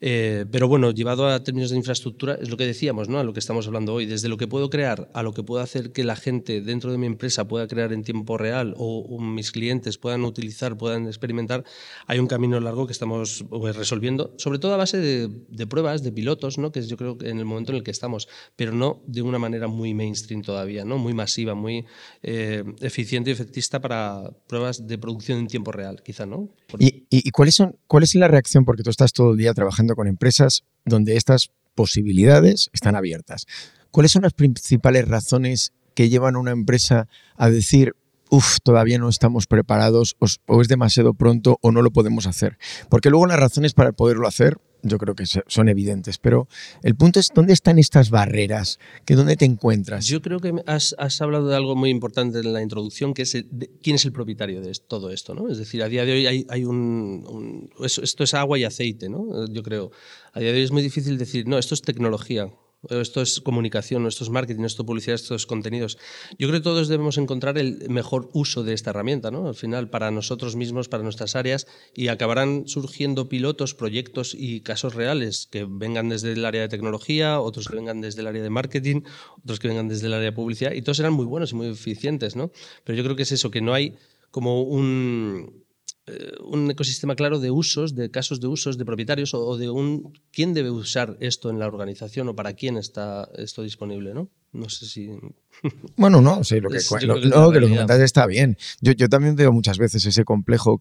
eh, pero bueno, llevado a términos de infraestructura, es lo que decíamos, ¿no? a lo que estamos hablando hoy, desde lo que puedo crear a lo que puedo hacer que la gente dentro de mi empresa pueda crear en tiempo real o, mis clientes puedan utilizar, puedan experimentar, hay un camino largo que estamos pues, resolviendo, sobre todo a base de, pruebas, de pilotos, ¿no? que yo creo que en el momento en el que estamos, pero no de una manera muy mainstream todavía, ¿no? muy masiva, muy eh, eficiente y efectista para pruebas de producción en tiempo real, quizá. ¿no? ¿Y, y cuáles son, cuál es la reacción? Porque tú estás todo el día trabajando con empresas donde estas posibilidades están abiertas. ¿Cuáles son las principales razones que llevan a una empresa a decir, uff, todavía no estamos preparados o, es demasiado pronto o no lo podemos hacer? Porque luego las razones para poderlo hacer yo creo que son evidentes, pero el punto es dónde están estas barreras, que dónde te encuentras. Yo creo que has, hablado de algo muy importante en la introducción, que es quién es el propietario de todo esto, ¿no? Es decir, a día de hoy hay, un, esto es agua y aceite, ¿no? Yo creo. A día de hoy es muy difícil decir, no, esto es tecnología esto es comunicación, esto es marketing, esto es publicidad, esto es contenidos. Yo creo que todos debemos encontrar el mejor uso de esta herramienta, ¿no? Al final, para nosotros mismos, para nuestras áreas, y acabarán surgiendo pilotos, proyectos y casos reales que vengan desde el área de tecnología, otros que vengan desde el área de marketing, otros que vengan desde el área de publicidad, y todos serán muy buenos y muy eficientes, ¿no? Pero yo creo que es eso, que no hay como un, eh, un ecosistema claro de usos, de casos de usos, de propietarios o, de un quién debe usar esto en la organización o para quién está esto disponible, ¿no? No sé si. Bueno, no, sí, lo que, lo, que, lo comentas está bien. Yo, yo, también veo muchas veces ese complejo,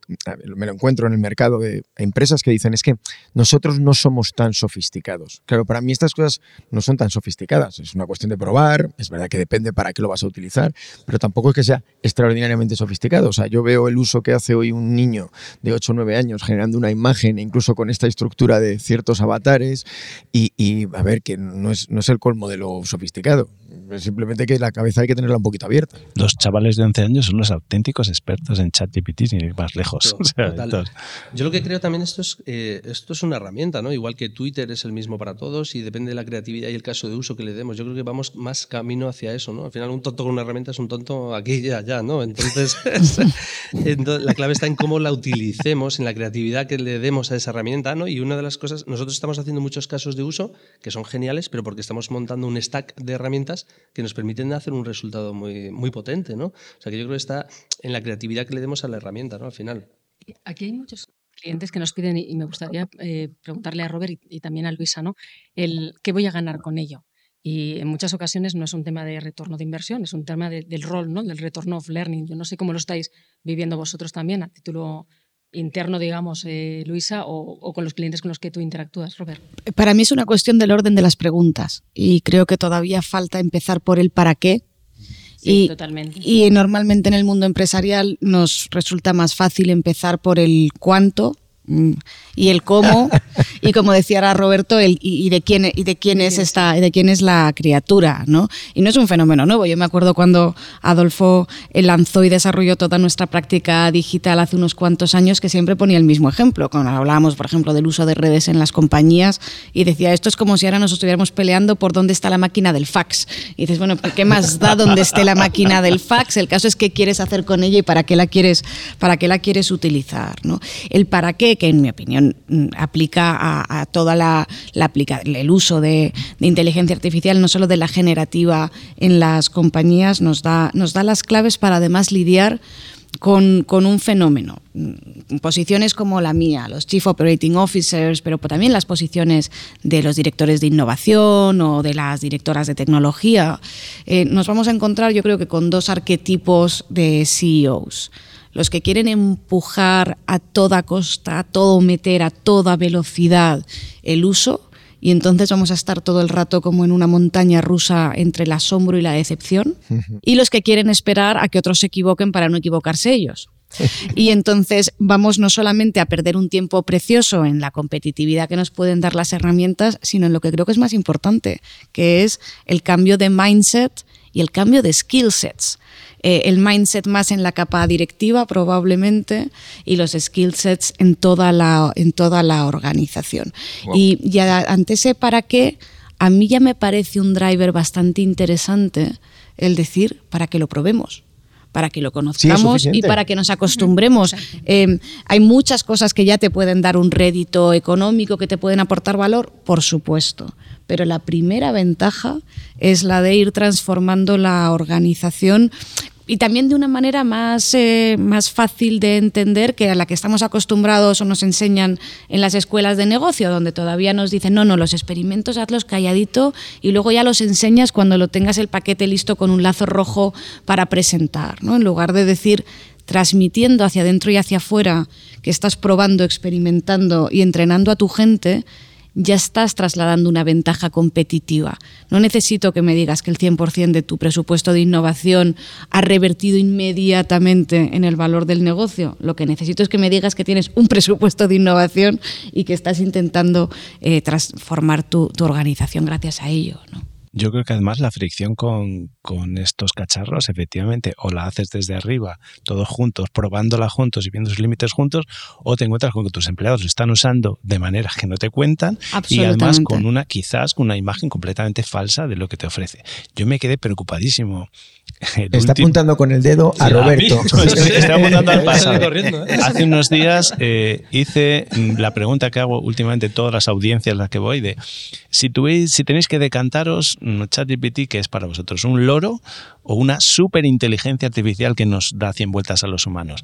me lo encuentro en el mercado de empresas que dicen es que nosotros no somos tan sofisticados. Claro, para mí estas cosas no son tan sofisticadas. Es una cuestión de probar, es verdad que depende para qué lo vas a utilizar, pero tampoco es que sea extraordinariamente sofisticado. O sea, yo veo el uso que hace hoy un niño de 8 o 9 años generando una imagen, incluso con esta estructura de ciertos avatares, y, y a ver, que no es, no es el colmo de lo sofisticado Simplemente que la cabeza hay que tenerla un poquito abierta. Los chavales de 11 años son los auténticos expertos en ChatGPT, sin ir más lejos. Yo lo que creo también esto es, eh, esto es una herramienta, ¿no? Igual que Twitter es el mismo para todos y depende de la creatividad y el caso de uso que le demos. Yo creo que vamos más camino hacia eso, ¿no? Al final un tonto con una herramienta es un tonto aquí y allá, ¿no? Entonces, la clave está en cómo la utilicemos, en la creatividad que le demos a esa herramienta, ¿no? Y una de las cosas, nosotros estamos haciendo muchos casos de uso que son geniales, pero porque estamos montando un stack de herramientas que nos permiten hacer un resultado muy, muy potente, ¿no? O sea, que yo creo que está en la creatividad que le demos a la herramienta, ¿no? Al final. Aquí hay muchos clientes que nos piden, y me gustaría eh, preguntarle a Robert y, también a Luisa, ¿no? El, ¿Qué voy a ganar con ello? Y en muchas ocasiones no es un tema de retorno de inversión, es un tema del rol, ¿no? del retorno of learning. Yo no sé cómo lo estáis viviendo vosotros también a título interno, digamos, eh, Luisa, o, con los clientes con los que tú interactúas, Robert? Para mí es una cuestión del orden de las preguntas y creo que todavía falta empezar por el para qué. Sí, y, totalmente. y normalmente en el mundo empresarial nos resulta más fácil empezar por el cuánto y el cómo y como decía ahora Roberto, el, y, de quién, y de quién es esta, de quién es la criatura, ¿no? Y no es un fenómeno nuevo. Yo me acuerdo cuando Adolfo eh, lanzó y desarrolló toda nuestra práctica digital hace unos cuantos años, que siempre ponía el mismo ejemplo. Cuando hablábamos, por ejemplo, del uso de redes en las compañías, y decía, esto es como si ahora nos estuviéramos peleando por dónde está la máquina del fax. Y dices, bueno, ¿qué más da dónde esté la máquina del fax? El caso es qué quieres hacer con ella y para qué la quieres, para qué la quieres utilizar. ¿no? El para qué, que en mi opinión mm, aplica a, toda la, la el uso de, inteligencia artificial, no solo de la generativa en las compañías, nos da, nos da las claves para además lidiar con, un fenómeno. Mm, posiciones como la mía, los Chief Operating Officers, pero también las posiciones de los directores de innovación o de las directoras de tecnología, eh, nos vamos a encontrar yo creo que con dos arquetipos de CEOs los que quieren empujar a toda costa, a todo meter, a toda velocidad el uso, y entonces vamos a estar todo el rato como en una montaña rusa entre el asombro y la decepción, y los que quieren esperar a que otros se equivoquen para no equivocarse ellos. Y entonces vamos no solamente a perder un tiempo precioso en la competitividad que nos pueden dar las herramientas, sino en lo que creo que es más importante, que es el cambio de mindset y el cambio de skill sets. Eh, el mindset más en la capa directiva probablemente y los skill sets en toda la, en toda la organización. Y, ya ante ese para qué, a mí ya me parece un driver bastante interesante el decir para que lo probemos para que lo conozcamos y para que nos acostumbremos. Eh, hay muchas cosas que ya te pueden dar un rédito económico, que te pueden aportar valor, por supuesto. Pero la primera ventaja es la de ir transformando la organización y también de una manera más, eh, más fácil de entender que a la que estamos acostumbrados o nos enseñan en las escuelas de negocio, donde todavía nos dicen, no, no, los experimentos hazlos calladito y luego ya los enseñas cuando lo tengas el paquete listo con un lazo rojo para presentar, ¿no? En lugar de decir, transmitiendo hacia adentro y hacia afuera que estás probando, experimentando y entrenando a tu gente, ya estás trasladando una ventaja competitiva. No necesito que me digas que el 100% de tu presupuesto de innovación ha revertido inmediatamente en el valor del negocio. Lo que necesito es que me digas que tienes un presupuesto de innovación y que estás intentando eh, transformar tu, tu organización gracias a ello. ¿no? Yo creo que además la fricción con, estos cacharros, efectivamente, o la haces desde arriba, todos juntos, probándola juntos y viendo sus límites juntos, o te encuentras con que tus empleados lo están usando de manera que no te cuentan y además con una, quizás, con una imagen completamente falsa de lo que te ofrece. Yo me quedé preocupadísimo Está apuntando con el dedo a Roberto. Está apuntando al pasado. ¿eh? Hace unos días eh, hice la pregunta que hago últimamente en todas las audiencias a las que voy de si, si tenéis que decantaros ChatGPT, ¿qué es para vosotros? ¿Un loro o una superinteligencia artificial que nos da 100 vueltas a los humanos?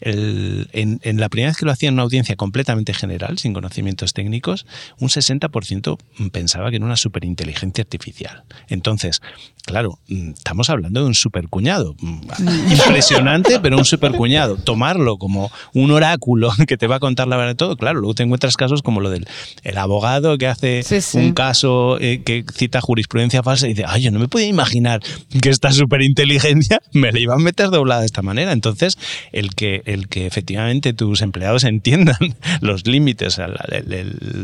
en, la primera vez que lo hacía en una audiencia completamente general, sin conocimientos técnicos, un 60% pensaba que era una superinteligencia artificial. Entonces, claro, estamos hablando de un supercuñado. Impresionante, pero un supercuñado. Tomarlo como un oráculo que te va a contar la verdad de todo, claro, luego te encuentras casos como lo del el abogado que hace un caso eh, que cita jurisprudencia falsa y dice, ay, yo no me podía imaginar que esta superinteligencia me la iba a meter doblada de esta manera. Entonces, el que el que efectivamente tus empleados entiendan los límites,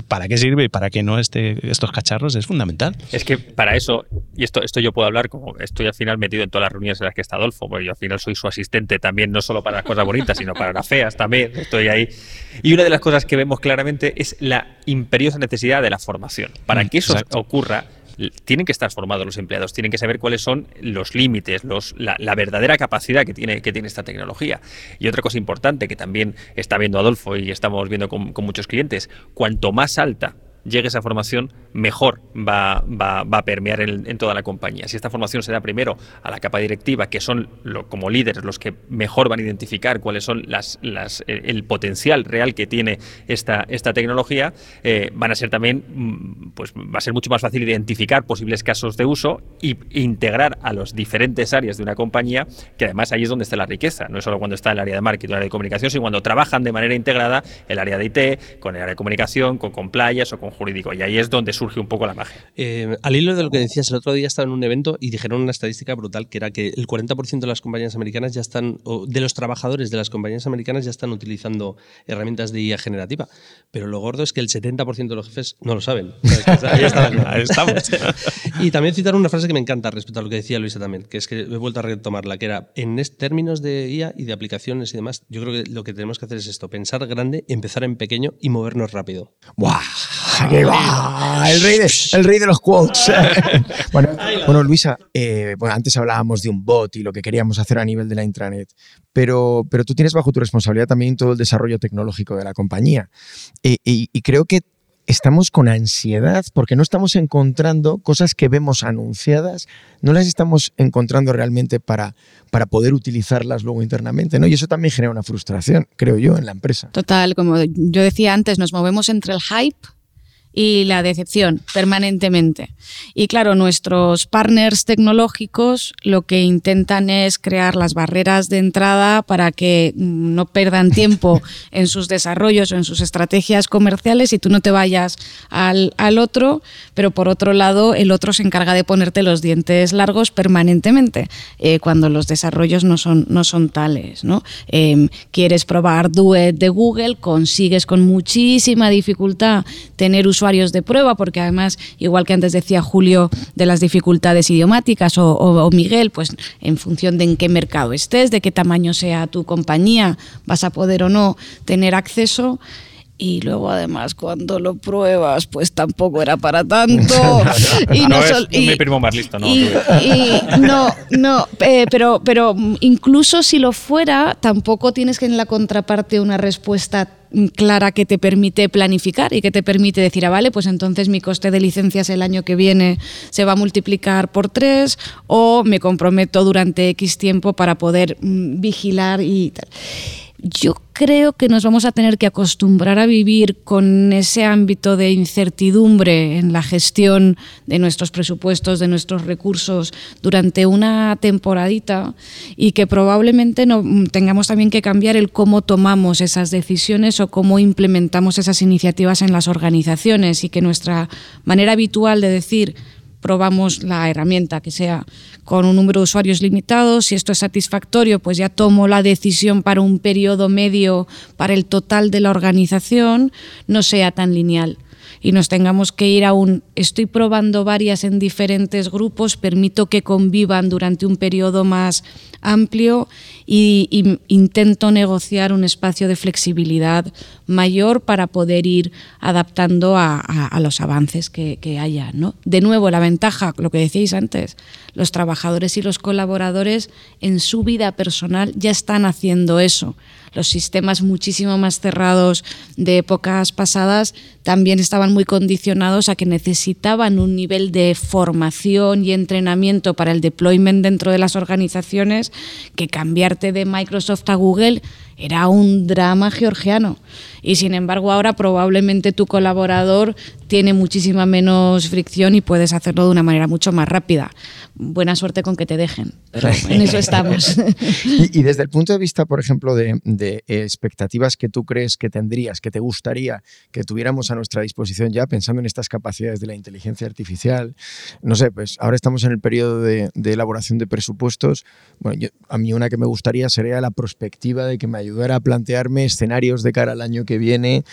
para qué sirve y para qué no este, estos cacharros es fundamental. Es que para eso, y esto, esto yo puedo hablar como estoy al final metido en todas las reuniones en las que está Adolfo, porque yo al final soy su asistente también, no solo para las cosas bonitas, sino para las feas también, estoy ahí. Y una de las cosas que vemos claramente es la imperiosa necesidad de la formación. Para que eso ocurra, tienen que estar formados los empleados, tienen que saber cuáles son los límites, la, verdadera capacidad que tiene, que tiene esta tecnología. Y otra cosa importante que también está viendo Adolfo y estamos viendo con muchos clientes, cuanto más alta llegue esa formación, mejor va, va, va a permear en, toda la compañía. Si esta formación se da primero a la capa directiva, que son como líderes los que mejor van a identificar cuáles son las, las, el potencial real que tiene esta, esta tecnología, eh, van a ser también, mm, pues va a ser mucho más fácil identificar posibles casos de uso e integrar a las diferentes áreas de una compañía, que además ahí es donde está la riqueza, no es solo cuando está el área de marketing el área de comunicación, sino cuando trabajan de manera integrada el área de IT, con el área de comunicación, con compliance o con jurídico. Y ahí es donde surge un poco la magia. Eh, al hilo de lo que decías, el otro día estaba en un evento y dijeron una estadística brutal que era que el 40% de las compañías americanas ya están, o de los trabajadores de las compañías americanas ya están utilizando herramientas de IA generativa. Pero lo gordo es que el 70% de los jefes no lo saben. Ahí, estamos. y también citar una frase que me encanta respecto a lo que decía Luisa también, que es que he vuelto a retomarla, que era en términos de IA y de aplicaciones y demás, yo creo que lo que tenemos que hacer es esto, pensar grande, empezar en pequeño y movernos rápido. ¡Buah! Rey de, el rey de los quotes. bueno, Luisa, eh, bueno, antes hablábamos de un bot y lo que queríamos hacer a nivel de la intranet, pero, pero tú tienes bajo tu responsabilidad también todo el desarrollo tecnológico de la compañía. Eh, y creo que estamos con ansiedad porque no estamos encontrando cosas que vemos anunciadas, no las estamos encontrando realmente para, para poder utilizarlas luego internamente, ¿no? Y eso también genera una frustración, creo yo, en la empresa. Total, como yo decía antes, nos movemos entre el hype y la decepción permanentemente. Y claro, nuestros partners tecnológicos lo que intentan es crear las barreras de entrada para que no perdan tiempo en sus desarrollos o en sus estrategias comerciales y tú no te vayas al, otro, pero por otro lado el otro se encarga de ponerte los dientes largos permanentemente eh, cuando los desarrollos no son, no son tales. ¿no? Em, quieres probar Duet de Google, consigues con muchísima dificultad tener usuarios usuarios de prueba, porque además, igual que antes decía Julio de las dificultades idiomáticas o, Miguel, pues en función de en qué mercado estés, de qué tamaño sea tu compañía, vas a poder o no tener acceso y luego además cuando lo pruebas pues tampoco era para tanto. Y no, es mi primo más listo no no no eh, pero pero incluso si lo fuera tampoco tienes que en la contraparte una respuesta clara que te permite planificar y que te permite decir, ah, vale, pues entonces mi coste de licencias el año que viene se va a multiplicar por tres o me comprometo durante X tiempo para poder mm, vigilar y tal yo creo que nos vamos a tener que acostumbrar a vivir con ese ámbito de incertidumbre en la gestión de nuestros presupuestos, de nuestros recursos durante una temporadita y que probablemente no, tengamos también que cambiar el cómo tomamos esas decisiones o cómo implementamos esas iniciativas en las organizaciones y que nuestra manera habitual de decir probamos la herramienta que sea con un número de usuarios limitado. Si esto es satisfactorio, pues ya tomo la decisión para un periodo medio para el total de la organización, no sea tan lineal y nos tengamos que ir a un estoy probando varias en diferentes grupos, permito que convivan durante un periodo más amplio y, intento negociar un espacio de flexibilidad mayor para poder ir adaptando a, los avances que, que haya. ¿no? De nuevo, la ventaja, lo que decíais antes, los trabajadores y los colaboradores en su vida personal ya están haciendo eso los sistemas muchísimo más cerrados de épocas pasadas también estaban muy condicionados a que necesitaban un nivel de formación y entrenamiento para el deployment dentro de las organizaciones que cambiarte de Microsoft a Google era un drama georgiano. Y sin embargo ahora probablemente tu colaborador tiene muchísima menos fricción y puedes hacerlo de una manera mucho más rápida. Buena suerte con que te dejen, pero en eso estamos. y, desde el punto de vista, por ejemplo, de, expectativas que tú crees que tendrías, que te gustaría que tuviéramos a nuestra disposición ya, pensando en estas capacidades de la inteligencia artificial, no sé, pues ahora estamos en el periodo de, elaboración de presupuestos. Bueno, a mí una que me gustaría sería la perspectiva de que me ayudara a plantearme escenarios de cara al año que viene.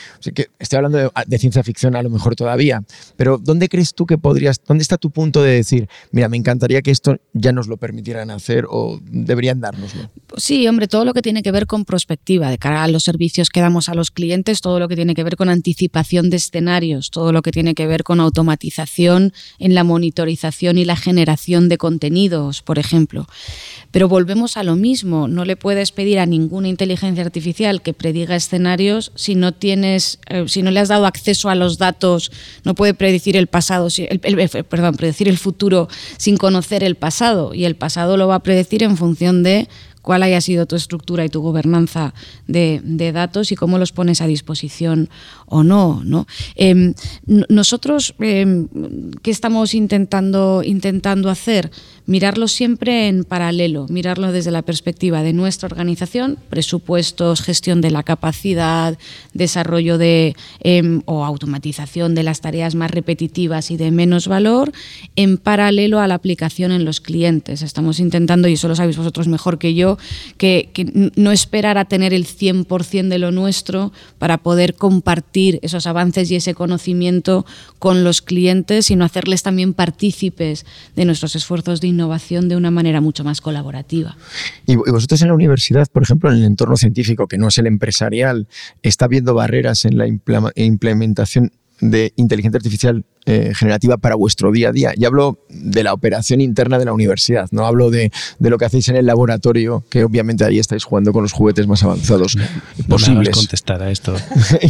estoy hablando de, ciencia ficción a lo mejor todavía, pero ¿dónde crees tú que podrías, dónde está tu punto de decir, mira, me encantaría que esto ya nos lo permitieran hacer o deberían dárnoslo? Sí, hombre, todo lo que tiene que ver con prospectiva de cara a los servicios que damos a los clientes, todo lo que tiene que ver con anticipación de escenarios, todo lo que tiene que ver con automatización en la monitorización y la generación de contenidos, por ejemplo. Pero volvemos a lo mismo, no le puedes pedir a ninguna inteligencia artificial que prediga escenarios si no tienes, eh, si no le has dado acceso a los datos, no puede predecir el pasado, perdón, predecir el futuro sin conocer el pasado y el pasado lo va a predecir en función de cuál haya sido tu estructura y tu gobernanza de, datos y cómo los pones a disposición o no. ¿no? Em, nosotros, em, ¿qué estamos intentando, intentando hacer? Mirarlo siempre en paralelo, mirarlo desde la perspectiva de nuestra organización, presupuestos, gestión de la capacidad, desarrollo de em, o automatización de las tareas más repetitivas y de menos valor, en paralelo a la aplicación en los clientes. Estamos intentando, y eso lo sabéis vosotros mejor que yo, que, no esperar a tener el 100% de lo nuestro para poder compartir esos avances y ese conocimiento con los clientes, sino hacerles también partícipes de nuestros esfuerzos de innovación de una manera mucho más colaborativa. Y vosotros en la universidad, por ejemplo, en el entorno científico, que no es el empresarial, está viendo barreras en la implementación de inteligencia artificial eh, generativa para vuestro día a día. Y hablo de la operación interna de la universidad, no hablo de, lo que hacéis en el laboratorio, que obviamente ahí estáis jugando con los juguetes más avanzados no, posibles. No me hagas contestar a esto.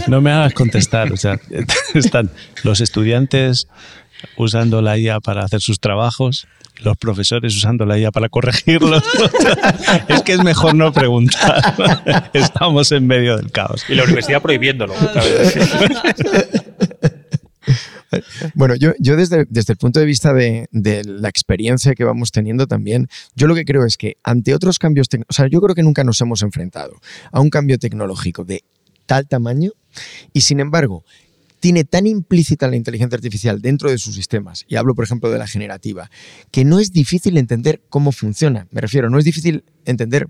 No me hagas contestar. O sea, están los estudiantes usando la IA para hacer sus trabajos, los profesores usando la IA para corregirlos. es que es mejor no preguntar. Estamos en medio del caos. Y la universidad prohibiéndolo. Bueno, yo, yo desde, desde, el punto de vista de, la experiencia que vamos teniendo también, yo lo que creo es que ante otros cambios, o sea, yo creo que nunca nos hemos enfrentado a un cambio tecnológico de tal tamaño y sin embargo tiene tan implícita la inteligencia artificial dentro de sus sistemas, y hablo por ejemplo de la generativa, que no es difícil entender cómo funciona. Me refiero, no es difícil entender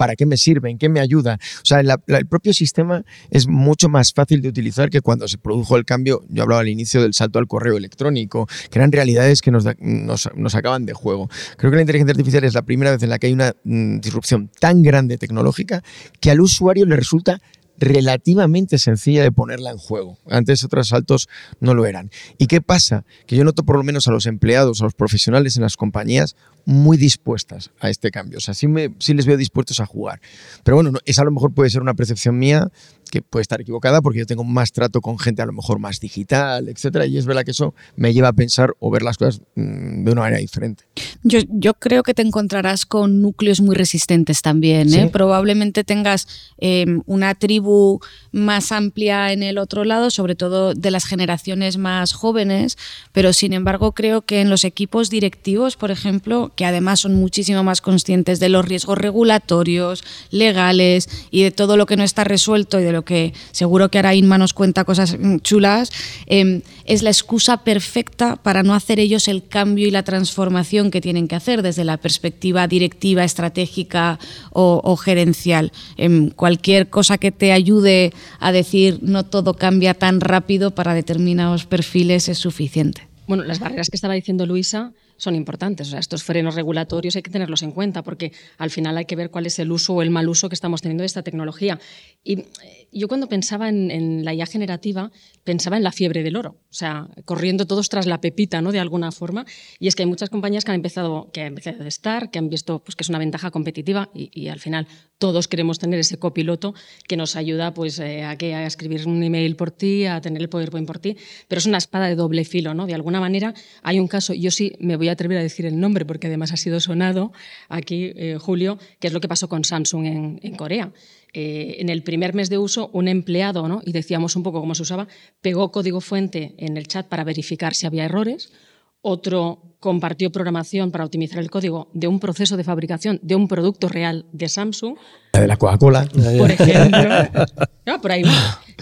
para qué me sirve, en qué me ayuda. O sea, el propio sistema es mucho más fácil de utilizar que cuando se produjo el cambio, yo hablaba al inicio del salto al correo electrónico, que eran realidades que nos, nos, acaban de juego. Creo que la inteligencia artificial es la primera vez en la que hay una mm, disrupción tan grande tecnológica que al usuario le resulta relativamente sencilla de ponerla en juego. Antes otros saltos no lo eran. ¿Y qué pasa? Que yo noto por lo menos a los empleados, a los profesionales en las compañías muy dispuestas a este cambio. O sea, sí, me, sí les veo dispuestos a jugar. Pero bueno, esa a lo mejor puede ser una percepción mía que puede estar equivocada porque yo tengo más trato con gente a lo mejor más digital, etcétera, y es verdad que eso me lleva a pensar o ver las cosas mm, de una manera diferente. Yo, yo creo que te encontrarás con núcleos muy resistentes también. ¿eh? Probablemente tengas em, una tribu más amplia en el otro lado, sobre todo de las generaciones más jóvenes, pero sin embargo creo que en los equipos directivos, por ejemplo, que además son muchísimo más conscientes de los riesgos regulatorios, legales y de todo lo que no está resuelto y de lo que seguro que ahora Inma nos cuenta cosas mm, chulas, em, es la excusa perfecta para no hacer ellos el cambio y la transformación que tienen que hacer desde la perspectiva directiva, estratégica o, gerencial. Em, cualquier cosa que te ayude a decir no todo cambia tan rápido para determinados perfiles es suficiente. Bueno, las barreras que estaba diciendo Luisa son importantes. O sea, estos frenos regulatorios hay que tenerlos en cuenta porque al final hay que ver cuál es el uso o el mal uso que estamos teniendo de esta tecnología. Eh, yo cuando pensaba en, la IA generativa, pensaba en la fiebre del oro, o sea, corriendo todos tras la pepita, ¿no? De alguna forma. Y es que hay muchas compañías que han empezado, que han empezado a estar, que han visto pues, que es una ventaja competitiva y, al final todos queremos tener ese copiloto que nos ayuda pues, eh, a, que, a escribir un email por ti, a tener el PowerPoint por ti, pero es una espada de doble filo, ¿no? De alguna manera hay un caso, yo sí me voy a atrever a decir el nombre porque además ha sido sonado aquí, eh, Julio, que es lo que pasó con Samsung en, Corea. Eh, en el primer mes de uso, un empleado, ¿no? y decíamos un poco cómo se usaba, pegó código fuente en el chat para verificar si había errores, otro compartió programación para optimizar el código de un proceso de fabricación de un producto real de Samsung. La de la Coca-Cola. Por ejemplo. por ahí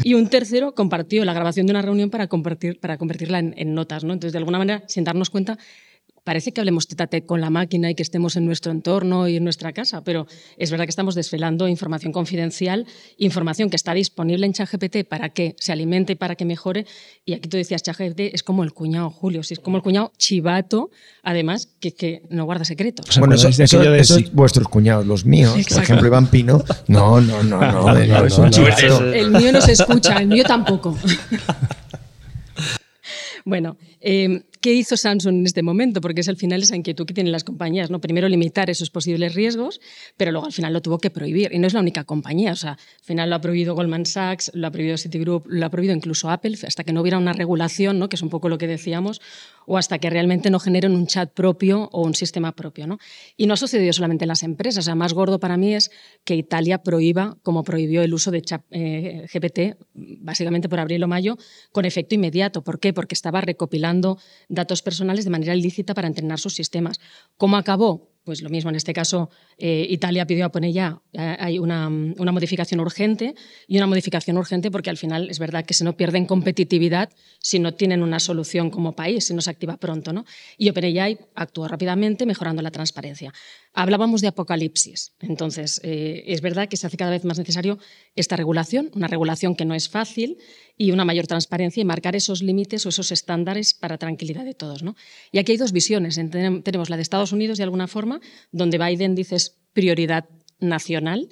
Y un tercero compartió la grabación de una reunión para, compartir, para convertirla en, en notas. ¿no? Entonces, de alguna manera, sin darnos cuenta, parece que hablemos tete con la máquina y que estemos en nuestro entorno y en nuestra casa, pero es verdad que estamos desvelando información confidencial, información que está disponible en ChatGPT para que se alimente y para que mejore. Y aquí tú decías, ChatGPT es como el cuñado Julio, si es como el cuñado chivato, además, que, no guarda secretos. bueno, eso, es vuestros cuñados, los míos, por ejemplo, Iván Pino. No, no, no, no, El mío no se escucha, el mío tampoco. bueno, eh, ¿qué hizo Samsung en este momento? Porque es al final esa inquietud que tienen las compañías, ¿no? Primero limitar esos posibles riesgos, pero luego al final lo tuvo que prohibir. Y no es la única compañía, o sea, al final lo ha prohibido Goldman Sachs, lo ha prohibido Citigroup, lo ha prohibido incluso Apple, hasta que no hubiera una regulación, ¿no? Que es un poco lo que decíamos, o hasta que realmente no generen un chat propio o un sistema propio. ¿no? Y no ha sucedido solamente en las empresas. O sea, más gordo para mí es que Italia prohíba, como prohibió el uso de chat eh, GPT, básicamente por abril o mayo, con efecto inmediato. ¿Por qué? Porque estaba recopilando datos personales de manera ilícita para entrenar sus sistemas. ¿Cómo acabó? pues lo mismo, en este caso eh, Italia pidió a poner ya, eh, hay una, una, modificación urgente y una modificación urgente porque al final es verdad que se no pierden competitividad si no tienen una solución como país, si no se activa pronto. ¿no? Y OpenAI actuó rápidamente mejorando la transparencia. Hablábamos de apocalipsis, entonces eh, es verdad que se hace cada vez más necesario esta regulación, una regulación que no es fácil y una mayor transparencia y marcar esos límites o esos estándares para tranquilidad de todos. ¿no? Y aquí hay dos visiones, tenemos la de Estados Unidos de alguna forma, donde Biden dice prioridad nacional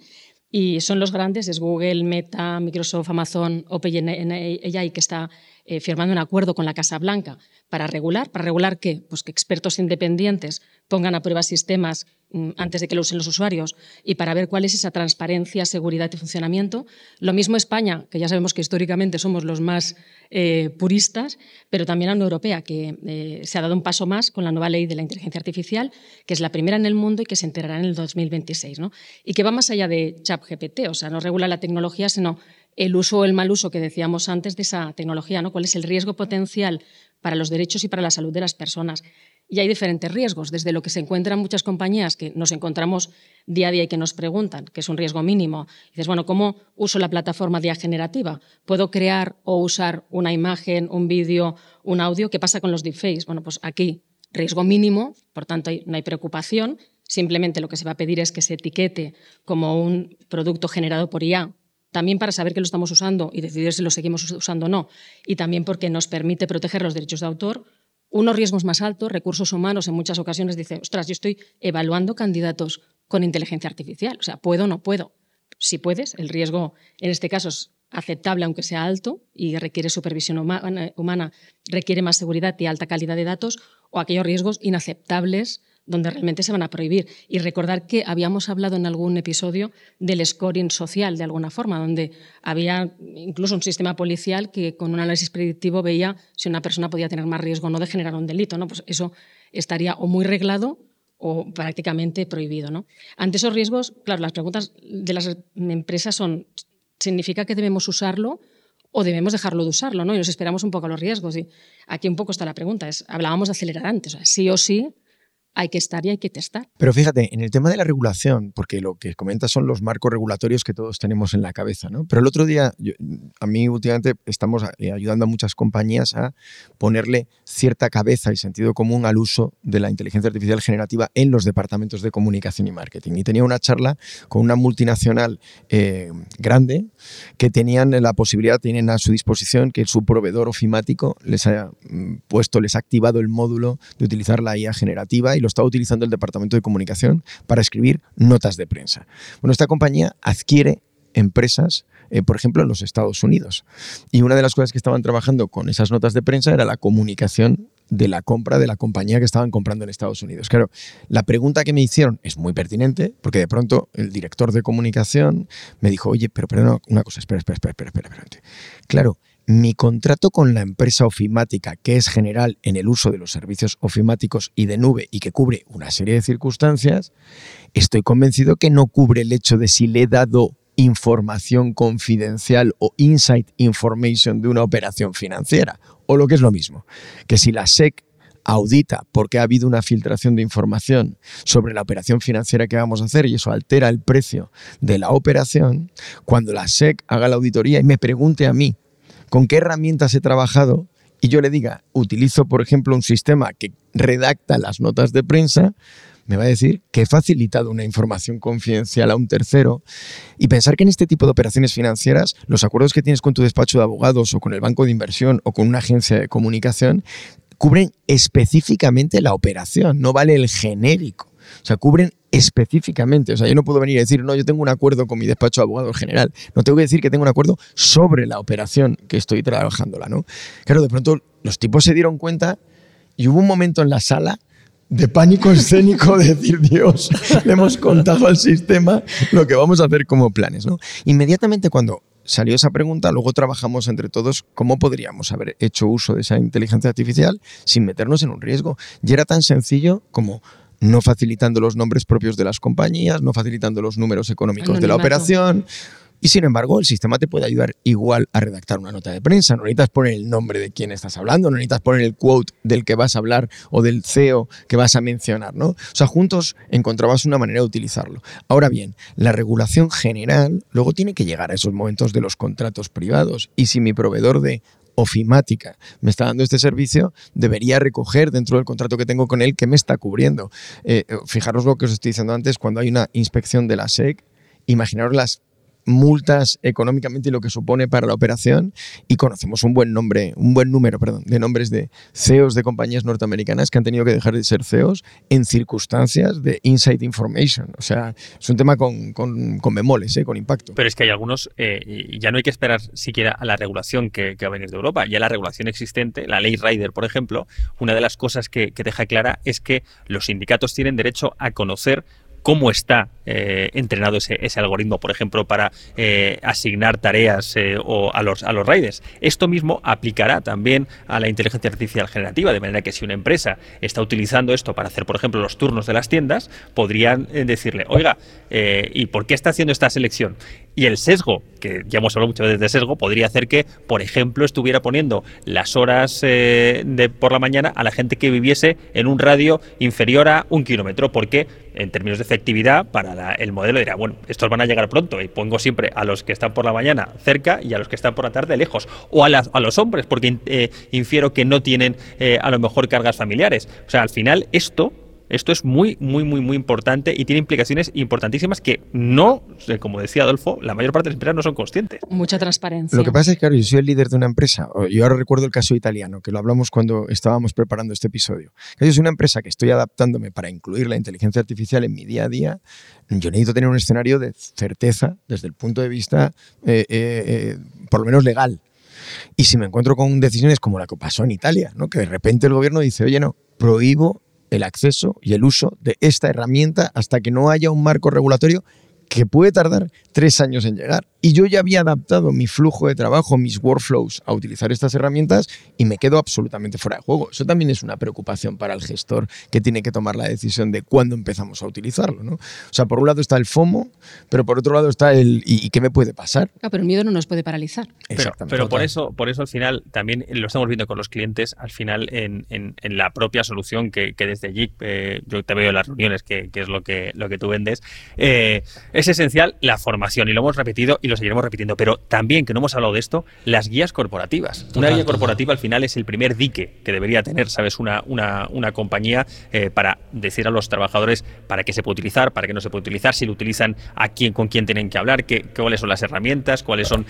y son los grandes, es Google, Meta, Microsoft, Amazon, OpenAI, que está eh, firmando un acuerdo con la Casa Blanca para regular. ¿Para regular qué? Pues que expertos independientes pongan a prueba sistemas mm, antes de que lo usen los usuarios y para ver cuál es esa transparencia, seguridad y funcionamiento. Lo mismo España, que ya sabemos que históricamente somos los más eh, puristas, pero también la Unión Europea, que eh, se ha dado un paso más con la nueva ley de la inteligencia artificial, que es la primera en el mundo y que se integrará en el 2026. ¿no? Y que va más allá de ChatGPT, o sea, no regula la tecnología, sino el uso o el mal uso que decíamos antes de esa tecnología, ¿no? cuál es el riesgo potencial para los derechos y para la salud de las personas. Y hay diferentes riesgos, desde lo que se encuentran muchas compañías que nos encontramos día a día y que nos preguntan, que es un riesgo mínimo. dices, bueno, ¿cómo uso la plataforma de generativa? ¿Puedo crear o usar una imagen, un vídeo, un audio? ¿Qué pasa con los deepfakes? Bueno, pues aquí, riesgo mínimo, por tanto no hay preocupación. Simplemente lo que se va a pedir es que se etiquete como un producto generado por IA también para saber que lo estamos usando y decidir si lo seguimos usando o no, y también porque nos permite proteger los derechos de autor, unos riesgos más altos, recursos humanos en muchas ocasiones dice, ostras, yo estoy evaluando candidatos con inteligencia artificial, o sea, puedo o no puedo. Si puedes, el riesgo en este caso es aceptable aunque sea alto y requiere supervisión humana, requiere más seguridad y alta calidad de datos, o aquellos riesgos inaceptables donde realmente se van a prohibir. Y recordar que habíamos hablado en algún episodio del scoring social, de alguna forma, donde había incluso un sistema policial que con un análisis predictivo veía si una persona podía tener más riesgo o no de generar un delito. ¿no? Pues eso estaría o muy reglado o prácticamente prohibido. ¿no? Ante esos riesgos, claro, las preguntas de las empresas son, ¿significa que debemos usarlo? o debemos dejarlo de usarlo, ¿no? Y nos esperamos un poco a los riesgos. Y aquí un poco está la pregunta. Es, hablábamos de acelerar antes, sí o sí hay que estar y hay que testar. Pero fíjate, en el tema de la regulación, porque lo que comentas son los marcos regulatorios que todos tenemos en la cabeza, ¿no? Pero el otro día, a mí últimamente estamos eh, ayudando a muchas compañías a ponerle cierta cabeza y sentido común al uso de la inteligencia artificial generativa en los departamentos de comunicación y marketing. Y tenía una charla con una multinacional eh, grande que tenían la posibilidad, tienen a su disposición que su proveedor ofimático les ha mm, puesto, les ha activado el módulo de utilizar la IA generativa y lo está utilizando el departamento de comunicación para escribir notas de prensa. Bueno, esta compañía adquiere empresas, eh, por ejemplo, en los Estados Unidos. Y una de las cosas que estaban trabajando con esas notas de prensa era la comunicación de la compra de la compañía que estaban comprando en Estados Unidos. Claro, la pregunta que me hicieron es muy pertinente porque de pronto el director de comunicación me dijo, oye, pero una cosa, espera, espera, espera, espera, espera. Claro, mi contrato con la empresa ofimática, que es general en el uso de los servicios ofimáticos y de nube y que cubre una serie de circunstancias, estoy convencido que no cubre el hecho de si le he dado información confidencial o inside information de una operación financiera, o lo que es lo mismo, que si la SEC audita porque ha habido una filtración de información sobre la operación financiera que vamos a hacer y eso altera el precio de la operación, cuando la SEC haga la auditoría y me pregunte a mí con qué herramientas he trabajado y yo le diga, utilizo, por ejemplo, un sistema que redacta las notas de prensa, me va a decir que he facilitado una información confidencial a un tercero y pensar que en este tipo de operaciones financieras los acuerdos que tienes con tu despacho de abogados o con el banco de inversión o con una agencia de comunicación cubren específicamente la operación, no vale el genérico. O sea, cubren específicamente. O sea, yo no puedo venir a decir, no, yo tengo un acuerdo con mi despacho de abogado general. No tengo que decir que tengo un acuerdo sobre la operación que estoy trabajándola, ¿no? Claro, de pronto los tipos se dieron cuenta Y hubo un momento en la sala de pánico escénico de decir, Dios, le hemos contado al sistema lo que vamos a hacer como planes. ¿no? Inmediatamente cuando salió esa pregunta, luego trabajamos entre todos cómo podríamos haber hecho uso de esa inteligencia artificial sin meternos en un riesgo. Y era tan sencillo como no facilitando los nombres propios de las compañías, no facilitando los números económicos de la operación. Y sin embargo, el sistema te puede ayudar igual a redactar una nota de prensa. No necesitas poner el nombre de quién estás hablando, no necesitas poner el quote del que vas a hablar o del CEO que vas a mencionar, ¿no? O sea, juntos encontrabas una manera de utilizarlo. Ahora bien, la regulación general luego tiene que llegar a esos momentos de los contratos privados. Y si mi proveedor de ofimática me está dando este servicio, debería recoger dentro del contrato que tengo con él que me está cubriendo. Eh, fijaros lo que os estoy diciendo antes, cuando hay una inspección de la SEC, imaginaros las multas económicamente y lo que supone para la operación y conocemos un buen nombre, un buen número, perdón, de nombres de CEOs de compañías norteamericanas que han tenido que dejar de ser CEOs en circunstancias de inside information. O sea, es un tema con, con, con bemoles, ¿eh? con impacto. Pero es que hay algunos, eh, ya no hay que esperar siquiera a la regulación que, va a venir de Europa, ya la regulación existente, la ley Rider, por ejemplo, una de las cosas que, que deja clara es que los sindicatos tienen derecho a conocer cómo está eh, entrenado ese, algoritmo, por ejemplo, para eh, asignar tareas eh, o a los, a los raiders. Esto mismo aplicará también a la inteligencia artificial generativa, de manera que si una empresa está utilizando esto para hacer, por ejemplo, los turnos de las tiendas, podrían decirle, oiga, ¿y por qué está haciendo esta selección? Y el sesgo, que ya hemos hablado muchas veces de sesgo, podría hacer que, por ejemplo, estuviera poniendo las horas de por la mañana a la gente que viviese en un radio inferior a un kilómetro, porque en términos de efectividad, para el modelo dirá, bueno, estos van a llegar pronto y pongo siempre a los que están por la mañana cerca y a los que están por la tarde lejos. O a, a los hombres, porque eh, infiero que no tienen eh, a lo mejor cargas familiares. O sea, al final esto esto es muy, muy, muy, muy importante y tiene implicaciones importantísimas que no, como decía Adolfo, la mayor parte de las empresas no son conscientes. Mucha transparencia. Lo que pasa es que, claro, yo soy el líder de una empresa. Yo ahora recuerdo el caso italiano, que lo hablamos cuando estábamos preparando este episodio. Yo soy una empresa que estoy adaptándome para incluir la inteligencia artificial en mi día a día. Yo necesito tener un escenario de certeza desde el punto de vista, eh, eh, eh, por lo menos legal. Y si me encuentro con decisiones como la que pasó en Italia, ¿no? que de repente el gobierno dice, oye, no, prohíbo el acceso y el uso de esta herramienta hasta que no haya un marco regulatorio que puede tardar tres años en llegar. Y yo ya había adaptado mi flujo de trabajo, mis workflows a utilizar estas herramientas y me quedo absolutamente fuera de juego. Eso también es una preocupación para el gestor que tiene que tomar la decisión de cuándo empezamos a utilizarlo. ¿no? O sea, por un lado está el FOMO, pero por otro lado está el ¿y, qué me puede pasar? Ah, pero el miedo no nos puede paralizar. Exactamente. Pero, por, eso, por eso al final también lo estamos viendo con los clientes, al final en, la propia solución que, desde JIC, eh, yo te veo en las reuniones, que, es lo que, lo que tú vendes, eh, es esencial la formación y lo hemos repetido y lo seguiremos repitiendo. Pero también, que no hemos hablado de esto, las guías corporativas. una guía corporativa al final es el primer dique que debería tener, ¿sabes? Una, una, una compañía eh, para decir a los trabajadores para qué se puede utilizar, para qué no se puede utilizar, si lo utilizan, a quién, con quién tienen que hablar, qué, cuáles son las herramientas, cuáles son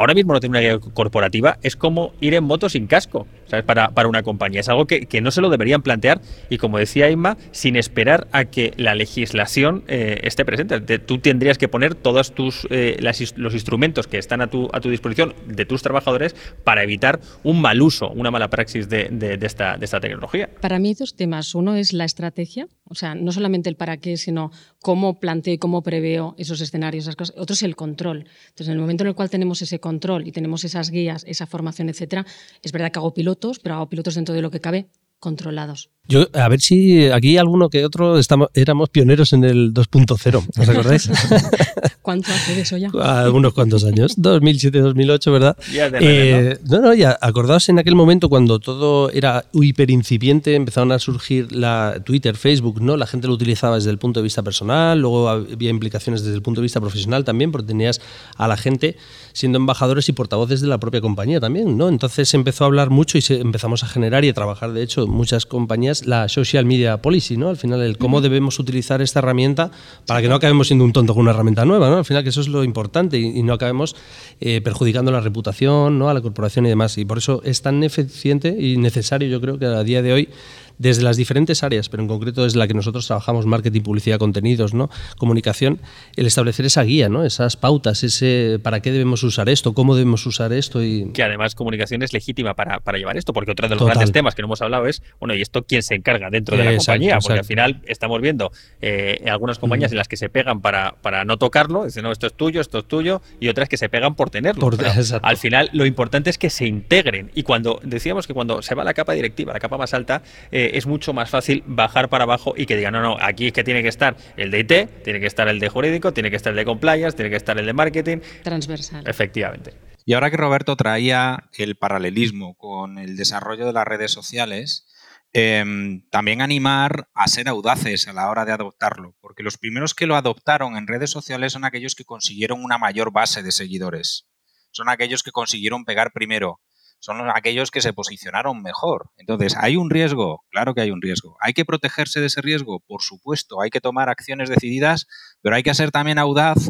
ahora mismo no tener una guía corporativa es como ir en moto sin casco. Para, para una compañía. Es algo que, que, no se lo deberían plantear y, como decía Inma, sin esperar a que la legislación eh, esté presente. tú tendrías que poner todos tus, eh, los instrumentos que están a tu, a tu disposición de tus trabajadores para evitar un mal uso, una mala praxis de, de, esta, de esta tecnología. Para mí, dos temas. Uno es la estrategia, o sea, no solamente el para qué, sino cómo planteo y cómo preveo esos escenarios, esas cosas. Otro es el control. Entonces, en el momento en el cual tenemos ese control y tenemos esas guías, esa formación, etcétera, es verdad que hago pilotos, pero hago pilotos dentro de lo que cabe controlados. Yo, a ver si aquí alguno que otro estamos, éramos pioneros en el 2.0, ¿os acordáis? ¿Cuánto hace de eso ya? Algunos cuantos años, 2007, 2008, ¿verdad? Ya eh, ¿no? no, ya, acordaos en aquel momento cuando todo era hiper incipiente, empezaron a surgir la Twitter, Facebook, ¿no? La gente lo utilizaba desde el punto de vista personal, luego había implicaciones desde el punto de vista profesional también, porque tenías a la gente siendo embajadores y portavoces de la propia compañía también, ¿no? Entonces se empezó a hablar mucho y se empezamos a generar y a trabajar, de hecho, muchas compañías la social media policy, ¿no? Al final, el cómo debemos utilizar esta herramienta para que no acabemos siendo un tonto con una herramienta nueva, ¿no? Al final, que eso es lo importante y, no acabemos eh, perjudicando la reputación, ¿no? A la corporación y demás. Y por eso es tan eficiente y necesario, yo creo, que a día de hoy desde las diferentes áreas, pero en concreto desde la que nosotros trabajamos, marketing, publicidad, contenidos, ¿no? comunicación, el establecer esa guía, ¿no? esas pautas, ese para qué debemos usar esto, cómo debemos usar esto. Y... Que además comunicación es legítima para, para llevar esto, porque otro de los grandes temas que no hemos hablado es, bueno, ¿y esto quién se encarga dentro de la compañía? Porque al final estamos viendo eh, algunas compañías en las que se pegan para, para no tocarlo, dicen, no, esto es tuyo, esto es tuyo, y otras que se pegan por tenerlo. al final lo importante es que se integren. Y cuando decíamos que cuando se va a la capa directiva, la capa más alta, eh, es mucho más fácil bajar para abajo y que digan, no, no, aquí es que tiene que estar el de IT, tiene que estar el de jurídico, tiene que estar el de compliance, tiene que estar el de marketing. Transversal. Efectivamente. Y ahora que Roberto traía el paralelismo con el desarrollo de las redes sociales, em, también animar a ser audaces a la hora de adoptarlo, porque los primeros que lo adoptaron en redes sociales son aquellos que consiguieron una mayor base de seguidores, son aquellos que consiguieron pegar primero, son aquellos que se posicionaron mejor. Entonces, ¿hay un riesgo? Claro que hay un riesgo. ¿Hay que protegerse de ese riesgo? Por supuesto, hay que tomar acciones decididas, pero hay que ser también audaz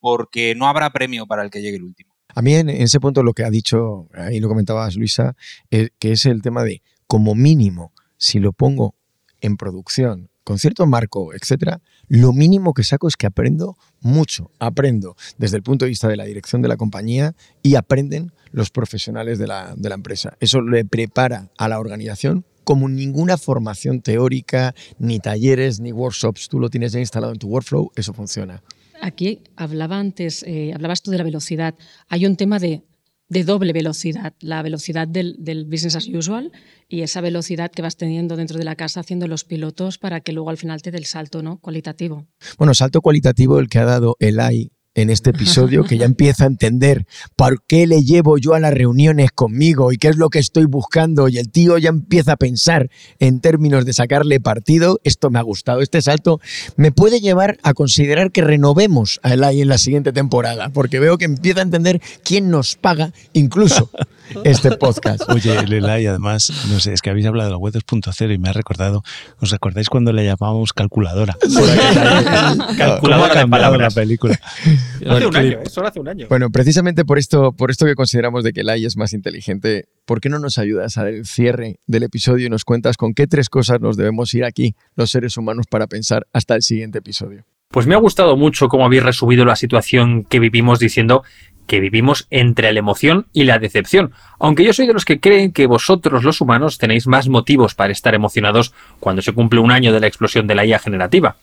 porque no habrá premio para el que llegue el último. A mí en ese punto lo que ha dicho, ahí lo comentabas Luisa, eh, que es el tema de, como mínimo, si lo pongo en producción, con cierto marco, etcétera, lo mínimo que saco es que aprendo mucho. Aprendo desde el punto de vista de la dirección de la compañía y aprenden los profesionales de la, de la empresa. Eso le prepara a la organización como ninguna formación teórica, ni talleres, ni workshops. Tú lo tienes ya instalado en tu workflow, eso funciona. Aquí hablaba antes, eh, hablabas tú de la velocidad. Hay un tema de, doble velocidad, la velocidad del, del, business as usual y esa velocidad que vas teniendo dentro de la casa haciendo los pilotos para que luego al final te dé el salto ¿no? cualitativo. Bueno, salto cualitativo el que ha dado el AI en este episodio que ya empieza a entender por qué le llevo yo a las reuniones conmigo y qué es lo que estoy buscando y el tío ya empieza a pensar en términos de sacarle partido. Esto me ha gustado, este salto me puede llevar a considerar que renovemos a Elai en la siguiente temporada, porque veo que empieza a entender quién nos paga incluso este podcast. Oye, Elai, además, no sé, es que habéis hablado de la web 2.0 y me ha recordado, ¿os acordáis cuando le llamábamos calculadora? calculadora de palabras. la película. Hace un año, eso hace un año. Bueno, precisamente por esto, por esto que consideramos de que el AI es más inteligente, ¿por qué no nos ayudas a dar el cierre del episodio y nos cuentas con qué tres cosas nos debemos ir aquí, los seres humanos, para pensar hasta el siguiente episodio? Pues me ha gustado mucho cómo habéis resumido la situación que vivimos diciendo que vivimos entre la emoción y la decepción, aunque yo soy de los que creen que vosotros los humanos tenéis más motivos para estar emocionados cuando se cumple un año de la explosión de la IA generativa.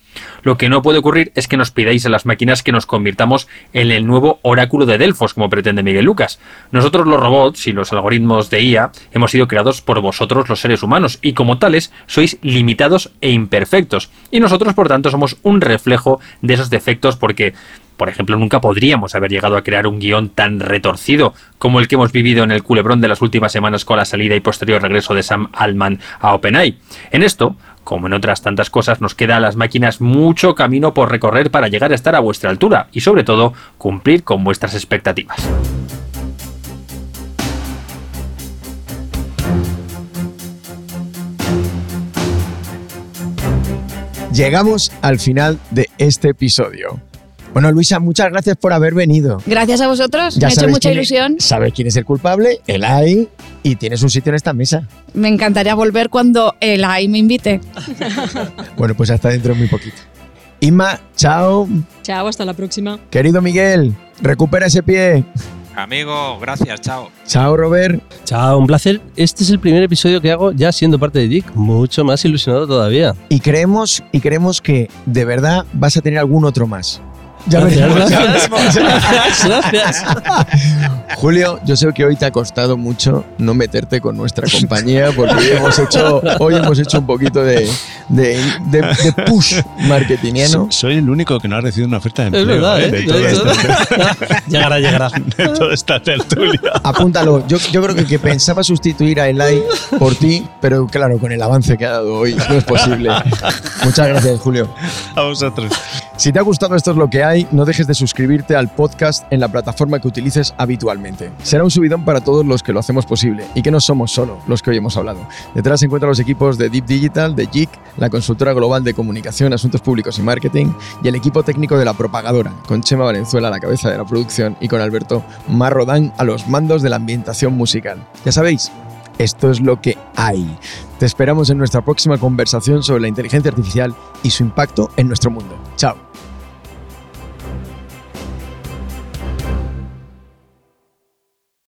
Lo que no puede ocurrir es que nos pidáis a las máquinas que nos convirtamos en el nuevo oráculo de Delfos, como pretende Miguel Lucas. Nosotros los robots y los algoritmos de IA hemos sido creados por vosotros los seres humanos y como tales sois limitados e imperfectos. Y nosotros por tanto somos un reflejo de esos defectos porque por ejemplo, nunca podríamos haber llegado a crear un guion tan retorcido como el que hemos vivido en el culebrón de las últimas semanas con la salida y posterior regreso de Sam Altman a OpenAI. En esto, como en otras tantas cosas, nos queda a las máquinas mucho camino por recorrer para llegar a estar a vuestra altura y sobre todo cumplir con vuestras expectativas. Llegamos al final de este episodio. Bueno, Luisa, muchas gracias por haber venido. Gracias a vosotros, me ha hecho mucha ilusión. sabes quién es el culpable, el AI, y tienes un sitio en esta mesa. Me encantaría volver cuando el AI me invite. bueno, pues hasta dentro muy poquito. Inma, chao. Chao, hasta la próxima. Querido Miguel, recupera ese pie. Amigo, gracias, chao. Chao, Robert. Chao, un placer. Este es el primer episodio que hago ya siendo parte de Dick, mucho más ilusionado todavía. Y creemos, y creemos que de verdad vas a tener algún otro más. Ya gracias, gracias. Julio, yo sé que hoy te ha costado mucho no meterte con nuestra compañía porque hoy hemos hecho, hoy hemos hecho un poquito de, de, push marketingiano. Soy el único que no ha recibido una oferta de empleo. Es verdad, ¿eh? ¿eh? llegará, llegará. De toda esta tertulia. Apúntalo. Yo, yo creo que, que pensaba sustituir a Eli por ti, pero claro, con el avance que ha dado hoy no es posible. Muchas gracias, Julio. A vosotros. Si te ha gustado esto es lo que hay, no dejes de suscribirte al podcast en la plataforma que utilices habitualmente. Será un subidón para todos los que lo hacemos posible y que no somos solo los que hoy hemos hablado. Detrás se encuentran los equipos de Deep Digital, de JIC, la consultora global de comunicación, asuntos públicos y marketing, y el equipo técnico de la propagadora, con Chema Valenzuela a la cabeza de la producción y con Alberto Marrodán a los mandos de la ambientación musical. Ya sabéis, Esto es lo que hay. Te esperamos en nuestra próxima conversación sobre la inteligencia artificial y su impacto en nuestro mundo. Chao.